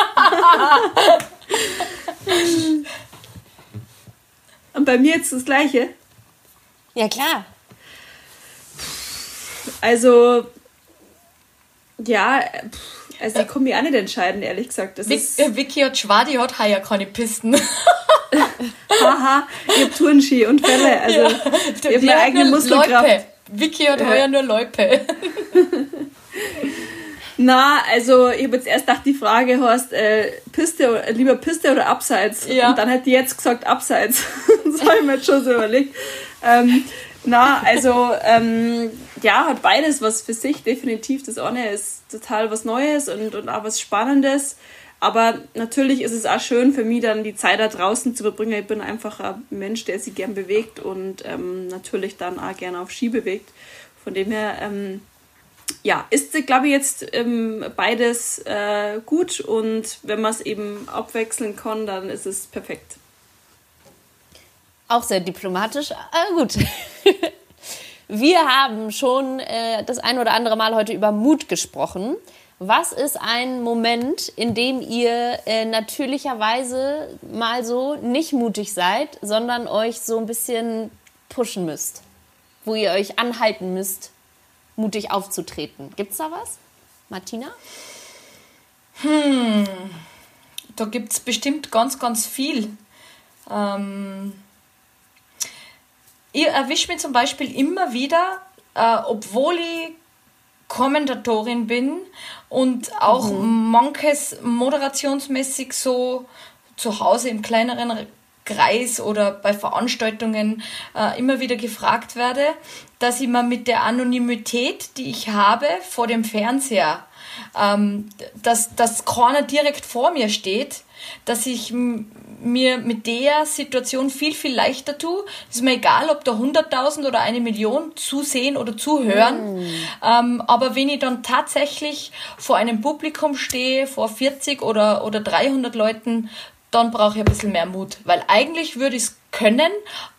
Und bei mir jetzt das Gleiche? Ja, klar. Also, Ja, also ich kann mich auch nicht entscheiden, ehrlich gesagt. Das Vic, ist äh, Vicky hat Schwadi hat ja keine Pisten. Haha, ich hab Turnski und Fälle. Also, ja, ich hab meine eigene Muskelkraft. Loipe. Vicky hat ja. heuer nur Loipe. Na, also ich habe jetzt erst gedacht, die Frage heißt, äh, Piste, lieber Piste oder Abseits? Ja. Und dann hat die jetzt gesagt Abseits. das habe ich mir jetzt schon so überlegt. Ähm, na, also ähm, ja, hat beides was für sich, definitiv. Das eine ist total was Neues und, und auch was Spannendes. Aber natürlich ist es auch schön für mich, dann die Zeit da draußen zu verbringen. Ich bin einfach ein Mensch, der sich gern bewegt und ähm, natürlich dann auch gerne auf Ski bewegt. Von dem her, ähm, ja, ist, glaube ich, jetzt ähm, beides äh, gut und wenn man es eben abwechseln kann, dann ist es perfekt. Auch sehr diplomatisch, aber gut. Wir haben schon äh, das ein oder andere Mal heute über Mut gesprochen. Was ist ein Moment, in dem ihr äh, natürlicherweise mal so nicht mutig seid, sondern euch so ein bisschen pushen müsst? Wo ihr euch anhalten müsst, mutig aufzutreten. Gibt es da was? Martina? Hm, da gibt es bestimmt ganz, ganz viel. Ähm, ich erwische mich zum Beispiel immer wieder, äh, obwohl ich Kommentatorin bin und auch mhm. manches moderationsmäßig so zu Hause im kleineren Kreis oder bei Veranstaltungen äh, immer wieder gefragt werde, dass ich mir mit der Anonymität, die ich habe vor dem Fernseher, ähm, dass, dass keiner direkt vor mir steht, dass ich mir mit der Situation viel, viel leichter tue. Es ist mir egal, ob da 100.000 oder eine Million zusehen oder zuhören. Mm. Ähm, aber wenn ich dann tatsächlich vor einem Publikum stehe, vor 40 oder, oder 300 Leuten, dann brauche ich ein bisschen mehr Mut. Weil eigentlich würde ich es können,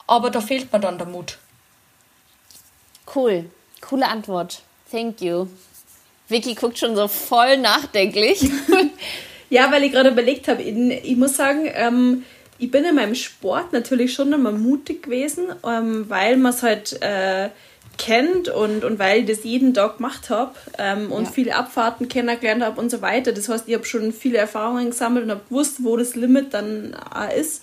aber da fehlt mir dann der Mut. Cool. Coole Antwort. Thank you. Vicky guckt schon so voll nachdenklich. ja, weil ich gerade überlegt habe, ich muss sagen, ähm, ich bin in meinem Sport natürlich schon immer mutig gewesen, ähm, weil man es halt äh, kennt und, und weil ich das jeden Tag gemacht habe ähm, und ja. viele Abfahrten kennengelernt habe und so weiter. Das heißt, ich habe schon viele Erfahrungen gesammelt und habe gewusst, wo das Limit dann auch ist.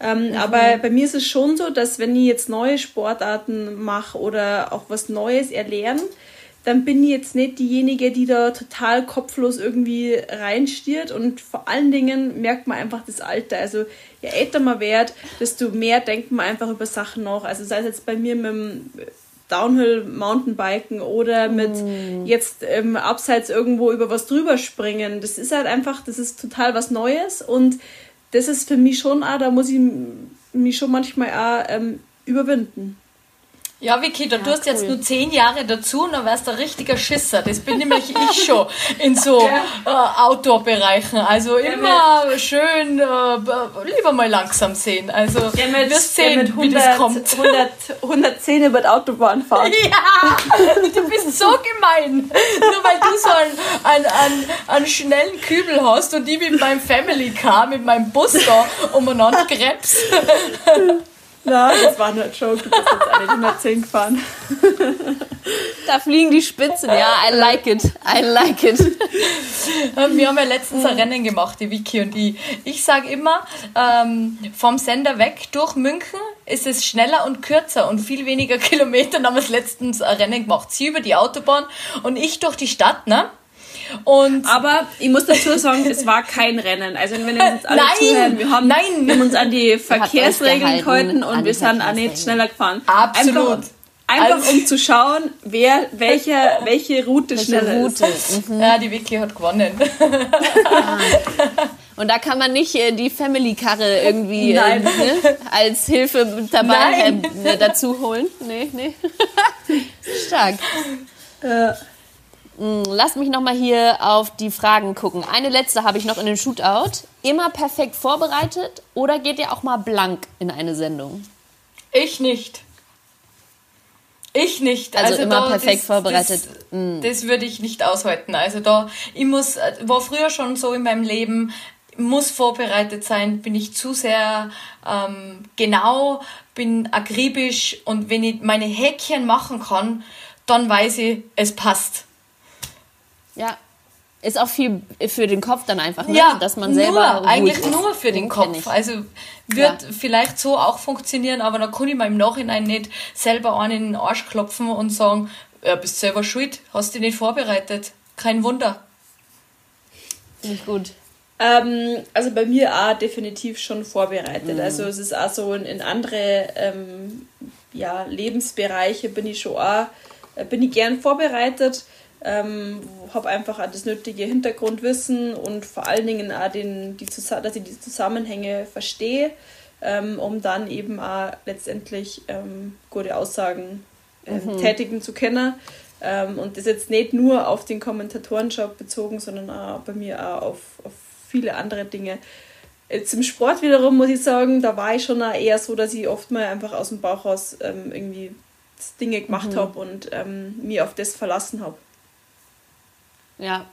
Ähm, mhm. Aber bei mir ist es schon so, dass wenn ich jetzt neue Sportarten mache oder auch was Neues erlerne, dann bin ich jetzt nicht diejenige, die da total kopflos irgendwie reinstiert und vor allen Dingen merkt man einfach das Alter. Also je älter man wird, desto mehr denkt man einfach über Sachen nach. Also sei es jetzt bei mir mit dem Downhill Mountainbiken oder mit mm. jetzt ähm, abseits irgendwo über was drüber springen. Das ist halt einfach, das ist total was Neues und das ist für mich schon auch, da muss ich mich schon manchmal auch ähm, überwinden. Ja, Vicky, du ja, tust cool. jetzt nur zehn Jahre dazu und dann wärst du ein richtiger Schisser. Das bin nämlich ich schon in so ja. äh, Outdoor-Bereichen. Also immer mit, schön, äh, lieber mal langsam sehen. Also der mit, wirst sehen, mit 100, wie das kommt. 100, 110 über die Autobahn fahren. Ja, du bist so gemein. Nur weil du so einen, einen, einen, einen schnellen Kübel hast und ich mit meinem Family Car, mit meinem Bus da umeinander krebs. Na, das war nur ein Joke, du bist jetzt alle 110 gefahren. Da fliegen die Spitzen, ja, I like it, I like it. Wir haben ja letztens ein Rennen gemacht, die Vicky und ich. Ich sage immer, ähm, vom Sender weg durch München ist es schneller und kürzer und viel weniger Kilometer. Dann haben wir letztens ein Rennen gemacht. Sie über die Autobahn und ich durch die Stadt, ne? Und Aber ich muss dazu sagen, es war kein Rennen. Also wenn wir uns alle nein, zuhören, wir haben, nein. wir haben uns an die Verkehrsregeln gehalten und wir sind auch nicht schneller gefahren. Absolut. Einfach, Einfach also, um zu schauen, wer welche, welche Route welche schneller Route. ist. Mhm. Ja, die Vicky hat gewonnen. Und da kann man nicht äh, die Family-Karre irgendwie äh, ne, als Hilfe dabei äh, dazu holen. Nee, nee. Stark. Mm, lass mich noch mal hier auf die Fragen gucken. Eine letzte habe ich noch in den Shootout. Immer perfekt vorbereitet oder geht ihr auch mal blank in eine Sendung? Ich nicht. Ich nicht. Also, also immer da, perfekt das, vorbereitet. Das, mm. das, würde ich nicht aushalten. Also da, ich muss, war früher schon so in meinem Leben, muss vorbereitet sein, bin ich zu sehr ähm, genau, bin akribisch und wenn ich meine Häkchen machen kann, dann weiß ich, es passt. Ja, ist auch viel für den Kopf dann einfach, ne? ja, dass man selber nur, eigentlich ist. nur für den Kopf. Also wird ja. vielleicht so auch funktionieren, aber da kann ich mir im Nachhinein nicht selber einen in den Arsch klopfen und sagen, ja, bist selber schuld, hast dich nicht vorbereitet. Kein Wunder. Nicht gut. Ähm, also bei mir auch definitiv schon vorbereitet. Mhm. Also es ist auch so in, in andere ähm, ja, Lebensbereiche bin ich schon auch, äh, bin ich gern vorbereitet ähm, habe einfach auch das nötige Hintergrundwissen und vor allen Dingen auch den, die, dass ich die Zusammenhänge verstehe, ähm, um dann eben auch letztendlich ähm, gute Aussagen ähm, mhm. tätigen zu können. Ähm, und das jetzt nicht nur auf den Kommentatorenjob bezogen, sondern auch bei mir auch auf, auf viele andere Dinge. Jetzt im Sport wiederum muss ich sagen, da war ich schon eher so, dass ich oft mal einfach aus dem Bauch raus ähm, irgendwie Dinge gemacht mhm. habe und ähm, mir auf das verlassen habe. Ja.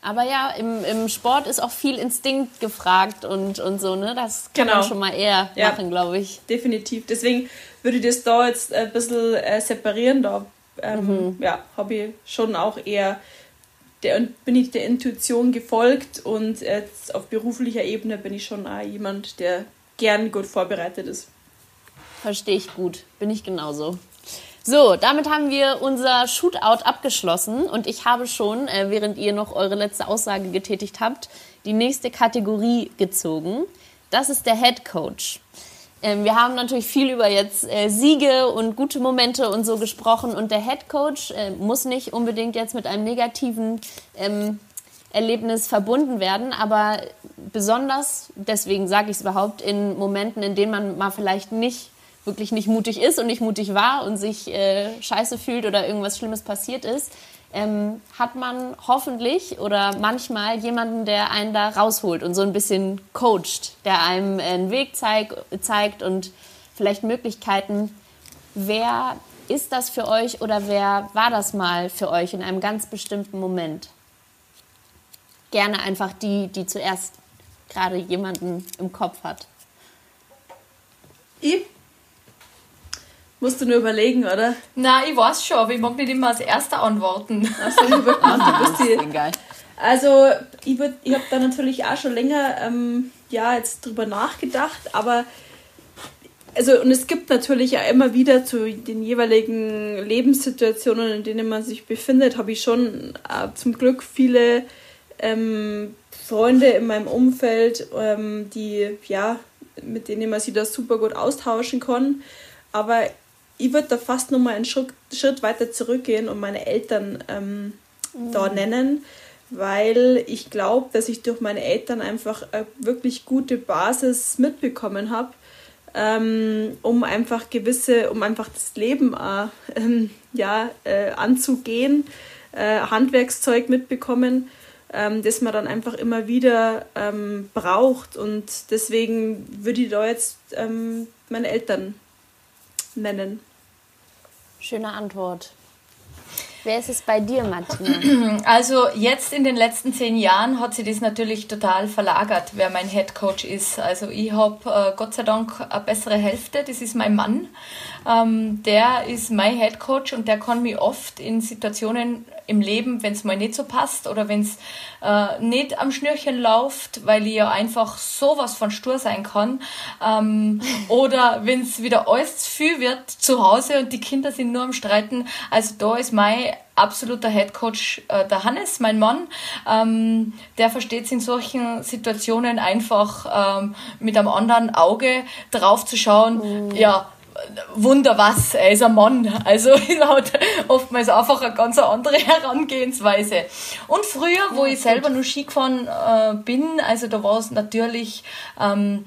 Aber ja, im, im Sport ist auch viel Instinkt gefragt und, und so, ne? Das kann genau. man schon mal eher ja, machen, glaube ich. Definitiv. Deswegen würde ich das da jetzt ein bisschen äh, separieren. Da ähm, mhm. ja, habe ich schon auch eher der, bin ich der Intuition gefolgt und jetzt auf beruflicher Ebene bin ich schon auch jemand, der gern gut vorbereitet ist. Verstehe ich gut. Bin ich genauso. So, damit haben wir unser Shootout abgeschlossen und ich habe schon, äh, während ihr noch eure letzte Aussage getätigt habt, die nächste Kategorie gezogen. Das ist der Head Coach. Ähm, wir haben natürlich viel über jetzt äh, Siege und gute Momente und so gesprochen und der Head Coach äh, muss nicht unbedingt jetzt mit einem negativen ähm, Erlebnis verbunden werden, aber besonders, deswegen sage ich es überhaupt, in Momenten, in denen man mal vielleicht nicht wirklich nicht mutig ist und nicht mutig war und sich äh, scheiße fühlt oder irgendwas Schlimmes passiert ist, ähm, hat man hoffentlich oder manchmal jemanden, der einen da rausholt und so ein bisschen coacht, der einem einen Weg zeig, zeigt und vielleicht Möglichkeiten. Wer ist das für euch oder wer war das mal für euch in einem ganz bestimmten Moment? Gerne einfach die, die zuerst gerade jemanden im Kopf hat. Ich Musst du nur überlegen, oder? Nein, ich weiß schon, aber ich mag nicht immer als Erster antworten. Achso, ich würde du bist die. Also, ich, ich habe da natürlich auch schon länger ähm, ja, jetzt drüber nachgedacht, aber also und es gibt natürlich ja immer wieder zu den jeweiligen Lebenssituationen, in denen man sich befindet, habe ich schon äh, zum Glück viele ähm, Freunde in meinem Umfeld, ähm, die ja mit denen man sich da super gut austauschen kann. Aber ich würde da fast noch mal einen Schritt, Schritt weiter zurückgehen und meine Eltern ähm, mhm. da nennen, weil ich glaube, dass ich durch meine Eltern einfach eine wirklich gute Basis mitbekommen habe, ähm, um einfach gewisse, um einfach das Leben auch, ähm, ja, äh, anzugehen, äh, Handwerkszeug mitbekommen, ähm, das man dann einfach immer wieder ähm, braucht und deswegen würde ich da jetzt ähm, meine Eltern nennen. Schöne Antwort. Wer ist es bei dir, Martina? Also jetzt in den letzten zehn Jahren hat sich das natürlich total verlagert, wer mein Head Coach ist. Also ich habe äh, Gott sei Dank eine bessere Hälfte, das ist mein Mann. Ähm, der ist mein Head Coach und der kann mich oft in Situationen im Leben, wenn es mal nicht so passt oder wenn es äh, nicht am Schnürchen läuft, weil ich ja einfach sowas von stur sein kann. Ähm, oder wenn es wieder alles zu viel wird zu Hause und die Kinder sind nur am Streiten. Also da ist mein absoluter Headcoach äh, der Hannes, mein Mann. Ähm, der versteht es in solchen Situationen einfach ähm, mit einem anderen Auge drauf zu schauen. Mhm. Ja, Wunder was, er ist ein Mann. Also ist halt oftmals einfach eine ganz andere Herangehensweise. Und früher, wo ich selber nur Ski gefahren äh, bin, also da war es natürlich, ähm,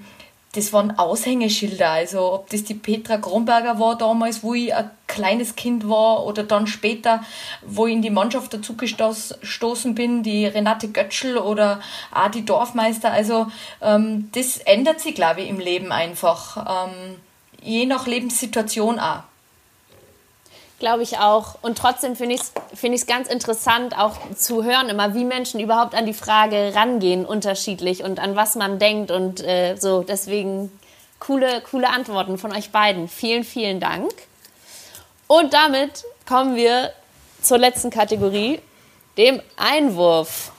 das waren Aushängeschilder. Also ob das die Petra Kronberger war damals, wo ich ein kleines Kind war, oder dann später, wo ich in die Mannschaft dazu gestoßen bin, die Renate Götschel oder auch die Dorfmeister. Also ähm, das ändert sich, glaube ich, im Leben einfach. Ähm, je nach Lebenssituation auch. Glaube ich auch. Und trotzdem finde ich es find ganz interessant, auch zu hören, immer wie Menschen überhaupt an die Frage rangehen, unterschiedlich und an was man denkt. Und äh, so, deswegen coole, coole Antworten von euch beiden. Vielen, vielen Dank. Und damit kommen wir zur letzten Kategorie. dem Einwurf.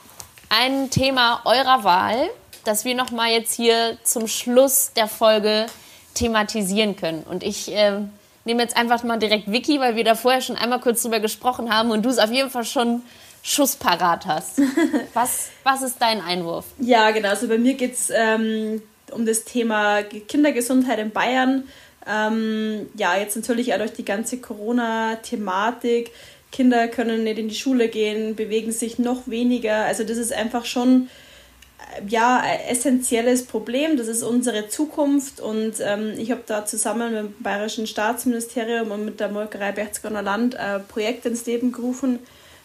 Ein Thema eurer Wahl, das wir nochmal jetzt hier zum Schluss der Folge thematisieren können. Und ich äh, nehme jetzt einfach mal direkt Vicky, weil wir da vorher schon einmal kurz drüber gesprochen haben und du es auf jeden Fall schon schussparat hast. Was, was ist dein Einwurf? Ja, genau. Also bei mir geht es ähm, um das Thema Kindergesundheit in Bayern. Ähm, ja, jetzt natürlich auch durch die ganze Corona-Thematik. Kinder können nicht in die Schule gehen, bewegen sich noch weniger. Also das ist einfach schon ja, essentielles Problem. Das ist unsere Zukunft und ähm, ich habe da zusammen mit dem Bayerischen Staatsministerium und mit der Molkerei Berchtesgadener Land ein Projekt ins Leben gerufen.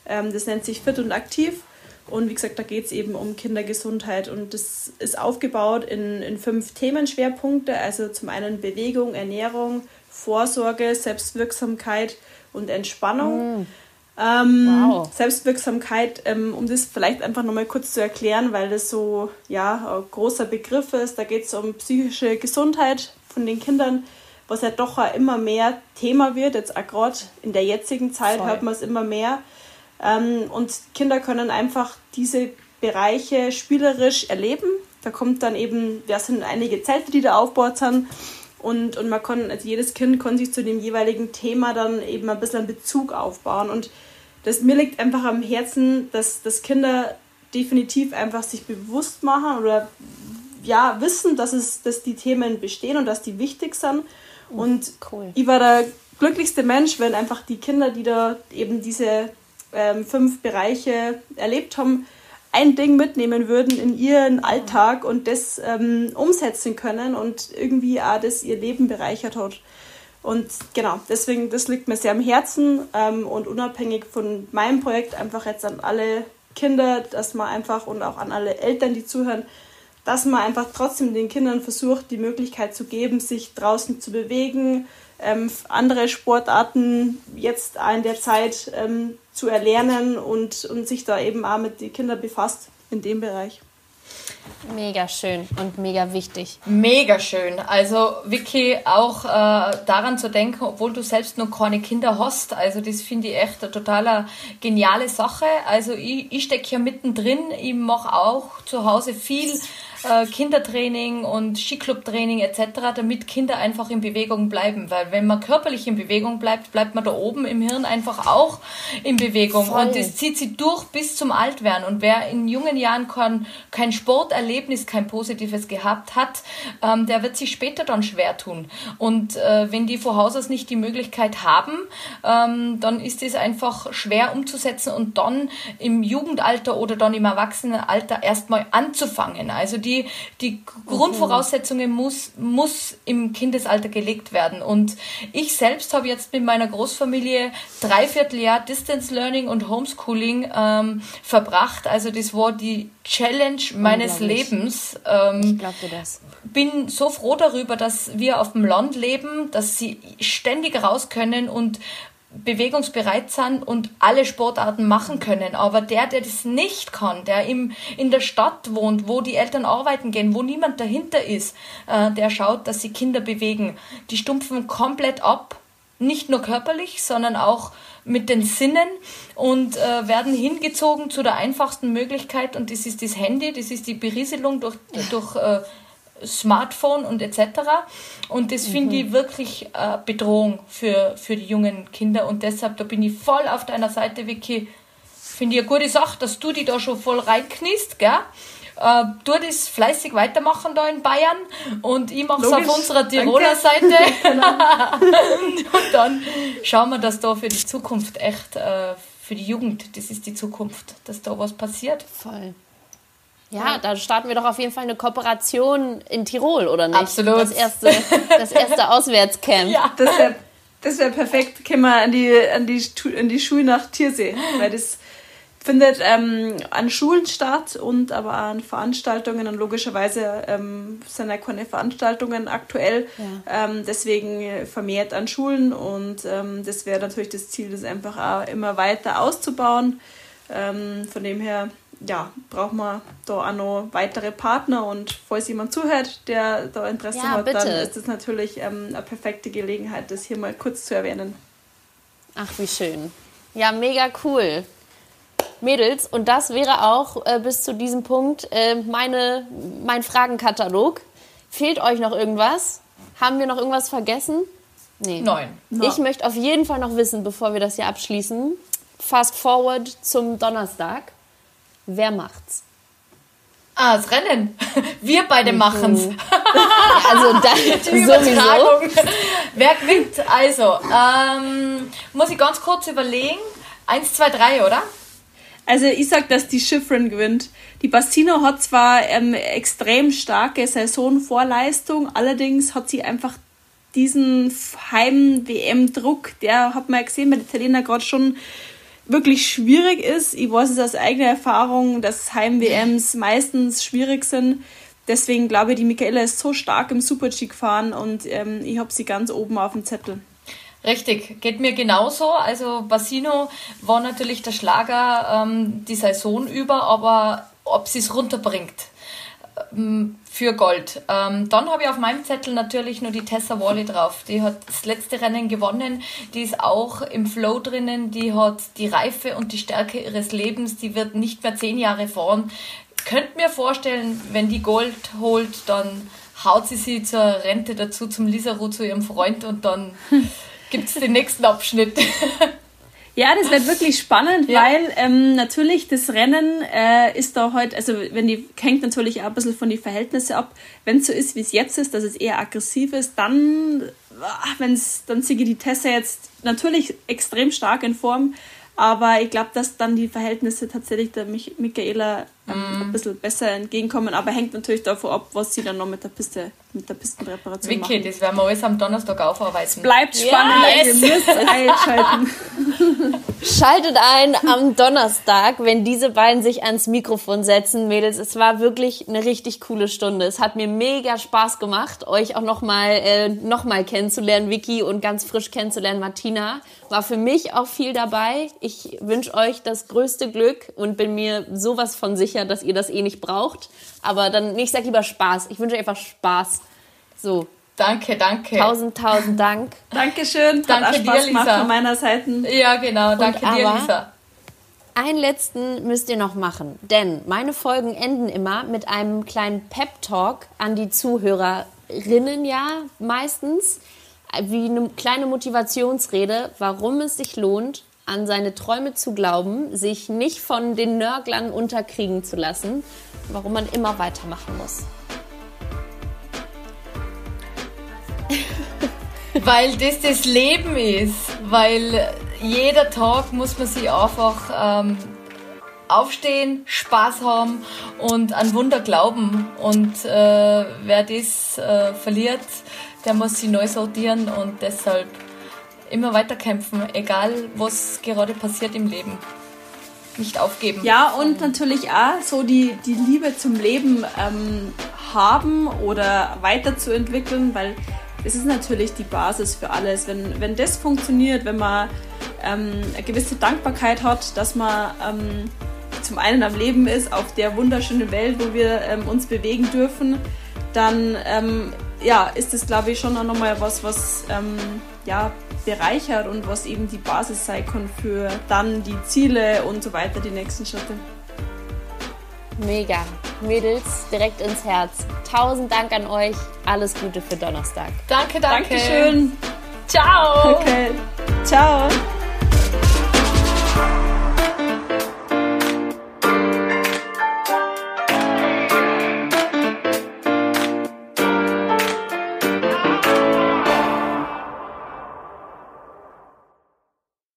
Ähm, das nennt sich Fit und Aktiv. Und wie gesagt, da geht es eben um Kindergesundheit und das ist aufgebaut in, in fünf Themenschwerpunkte. Also zum einen Bewegung, Ernährung, Vorsorge, Selbstwirksamkeit und Entspannung. Mm. Ähm, wow. Selbstwirksamkeit, ähm, um das vielleicht einfach nochmal kurz zu erklären, weil das so ja, ein großer Begriff ist. Da geht es um psychische Gesundheit von den Kindern, was ja doch immer mehr Thema wird. Jetzt auch gerade in der jetzigen Zeit Voll. hört man es immer mehr. Ähm, und Kinder können einfach diese Bereiche spielerisch erleben. Da kommt dann eben, da sind einige Zelte, die da aufgebaut sind. Und, und man kann, also jedes Kind kann sich zu dem jeweiligen Thema dann eben ein bisschen einen Bezug aufbauen. Und das mir liegt einfach am Herzen, dass, dass Kinder definitiv einfach sich bewusst machen oder ja, wissen, dass, es, dass die Themen bestehen und dass die wichtig sind. Und cool. ich war der glücklichste Mensch, wenn einfach die Kinder, die da eben diese ähm, fünf Bereiche erlebt haben, ein Ding mitnehmen würden in ihren Alltag und das ähm, umsetzen können und irgendwie auch das ihr Leben bereichert hat. Und genau, deswegen, das liegt mir sehr am Herzen ähm, und unabhängig von meinem Projekt einfach jetzt an alle Kinder, dass man einfach und auch an alle Eltern, die zuhören, dass man einfach trotzdem den Kindern versucht, die Möglichkeit zu geben, sich draußen zu bewegen, ähm, andere Sportarten jetzt in der Zeit ähm, zu erlernen und, und sich da eben auch mit den Kindern befasst in dem Bereich. Mega schön und mega wichtig. Mega schön. Also Vicky, auch äh, daran zu denken, obwohl du selbst noch keine Kinder hast. Also das finde ich echt eine total geniale Sache. Also ich, ich stecke hier mittendrin. Ich mache auch zu Hause viel äh, Kindertraining und Skiclubtraining etc., damit Kinder einfach in Bewegung bleiben. Weil wenn man körperlich in Bewegung bleibt, bleibt man da oben im Hirn einfach auch in Bewegung. Voll. Und das zieht sie durch bis zum Altwerden. Und wer in jungen Jahren kein, kein Sporterlebnis, kein positives gehabt hat, ähm, der wird sich später dann schwer tun. Und äh, wenn die von Haus aus nicht die Möglichkeit haben, ähm, dann ist es einfach schwer umzusetzen und dann im Jugendalter oder dann im Erwachsenenalter erstmal anzufangen. Also die die, die Grundvoraussetzungen muss, muss im Kindesalter gelegt werden. Und ich selbst habe jetzt mit meiner Großfamilie dreiviertel Jahr Distance Learning und Homeschooling ähm, verbracht. Also das war die Challenge meines Lebens. Ähm, ich glaube dir das. Bin so froh darüber, dass wir auf dem Land leben, dass sie ständig raus können und bewegungsbereit sind und alle Sportarten machen können. Aber der, der das nicht kann, der im, in der Stadt wohnt, wo die Eltern arbeiten gehen, wo niemand dahinter ist, äh, der schaut, dass sie Kinder bewegen. Die stumpfen komplett ab, nicht nur körperlich, sondern auch mit den Sinnen und äh, werden hingezogen zu der einfachsten Möglichkeit und das ist das Handy, das ist die Berieselung durch, durch äh, Smartphone und etc. Und das finde mhm. ich wirklich äh, Bedrohung für, für die jungen Kinder. Und deshalb, da bin ich voll auf deiner Seite, Vicky. Finde ich eine gute Sache, dass du die da schon voll reinkniest, gell? Äh, du das fleißig weitermachen da in Bayern und ich mache es auf unserer Tiroler Danke. Seite. genau. und dann schauen wir, dass da für die Zukunft echt, äh, für die Jugend, das ist die Zukunft, dass da was passiert. Voll. Ja, da starten wir doch auf jeden Fall eine Kooperation in Tirol, oder nicht? Absolut. Das erste, das erste Auswärtscamp. Ja, das wäre das wär perfekt. Können wir an die, an die, an die Schule nach Tiersee, weil das findet ähm, an Schulen statt und aber an Veranstaltungen und logischerweise ähm, sind ja keine Veranstaltungen aktuell, ja. ähm, deswegen vermehrt an Schulen und ähm, das wäre natürlich das Ziel, das einfach auch immer weiter auszubauen. Ähm, von dem her ja, braucht man da auch noch weitere Partner und falls jemand zuhört, der da Interesse ja, hat, bitte. dann ist das natürlich ähm, eine perfekte Gelegenheit, das hier mal kurz zu erwähnen. Ach, wie schön. Ja, mega cool. Mädels, und das wäre auch äh, bis zu diesem Punkt äh, meine, mein Fragenkatalog. Fehlt euch noch irgendwas? Haben wir noch irgendwas vergessen? Nee. Nein. Ich möchte auf jeden Fall noch wissen, bevor wir das hier abschließen. Fast forward zum Donnerstag. Wer macht's? Ah, das Rennen. Wir beide mhm. machen's. also da, Die sowieso. Wer gewinnt? Also, ähm, muss ich ganz kurz überlegen. Eins, zwei, drei, oder? Also ich sag, dass die Schiffrin gewinnt. Die Bastino hat zwar ähm, extrem starke Saisonvorleistung, allerdings hat sie einfach diesen Heim-WM-Druck, der hat man ja gesehen bei den Italiener gerade schon wirklich schwierig ist. Ich weiß es aus eigener Erfahrung, dass Heim-WMs meistens schwierig sind. Deswegen glaube ich, die Michaela ist so stark im Super-G gefahren und ähm, ich habe sie ganz oben auf dem Zettel. Richtig, geht mir genauso. Also Basino war natürlich der Schlager ähm, die Saison über, aber ob sie es runterbringt ähm, für Gold. Ähm, dann habe ich auf meinem Zettel natürlich nur die Tessa Wally drauf. Die hat das letzte Rennen gewonnen. Die ist auch im Flow drinnen. Die hat die Reife und die Stärke ihres Lebens. Die wird nicht mehr zehn Jahre fahren. Könnt mir vorstellen, wenn die Gold holt, dann haut sie sie zur Rente dazu zum Lisaru zu ihrem Freund und dann gibt es den nächsten Abschnitt. Ja, das wird wirklich spannend, ja. weil ähm, natürlich das Rennen äh, ist da heute, also wenn die hängt natürlich auch ein bisschen von den Verhältnissen ab. Wenn es so ist, wie es jetzt ist, dass es eher aggressiv ist, dann, wenn es, dann sehe die Tessa jetzt natürlich extrem stark in Form, aber ich glaube, dass dann die Verhältnisse tatsächlich der Mich Michaela ähm, mm. ein bisschen besser entgegenkommen. Aber hängt natürlich davon ab, was sie dann noch mit der Piste, mit der Pistenpräparation Vicky, machen. das werden wir alles am Donnerstag aufarbeiten. Es bleibt spannend, yes. ihr müsst einschalten. Schaltet ein am Donnerstag, wenn diese beiden sich ans Mikrofon setzen, Mädels. Es war wirklich eine richtig coole Stunde. Es hat mir mega Spaß gemacht, euch auch nochmal äh, noch mal kennenzulernen, Vicky, und ganz frisch kennenzulernen, Martina. War für mich auch viel dabei. Ich wünsche euch das größte Glück und bin mir sowas von sicher, dass ihr das eh nicht braucht. Aber dann, ich sag lieber Spaß. Ich wünsche einfach Spaß. So. Danke, danke. Tausend, tausend Dank. Dankeschön. Hat danke Spaß dir, Lisa. von meiner Seite. Ja, genau. Danke und dir, Lisa. Einen letzten müsst ihr noch machen, denn meine Folgen enden immer mit einem kleinen Pep-Talk an die Zuhörerinnen ja meistens wie eine kleine Motivationsrede, warum es sich lohnt, an seine Träume zu glauben, sich nicht von den Nörglern unterkriegen zu lassen, warum man immer weitermachen muss. weil das das Leben ist, weil jeder Tag muss man sich einfach ähm, aufstehen, Spaß haben und an Wunder glauben. Und äh, wer das äh, verliert, der muss sich neu sortieren und deshalb immer weiter kämpfen, egal was gerade passiert im Leben. Nicht aufgeben. Ja, und natürlich auch so die, die Liebe zum Leben ähm, haben oder weiterzuentwickeln, weil es ist natürlich die Basis für alles. Wenn, wenn das funktioniert, wenn man ähm, eine gewisse Dankbarkeit hat, dass man ähm, zum einen am Leben ist, auf der wunderschönen Welt, wo wir ähm, uns bewegen dürfen, dann ähm, ja, ist das, glaube ich, schon auch nochmal was, was ähm, ja, bereichert und was eben die Basis sein kann für dann die Ziele und so weiter, die nächsten Schritte. Mega. Mädels, direkt ins Herz. Tausend Dank an euch. Alles Gute für Donnerstag. Danke, danke. Dankeschön. Ciao. Okay. Ciao.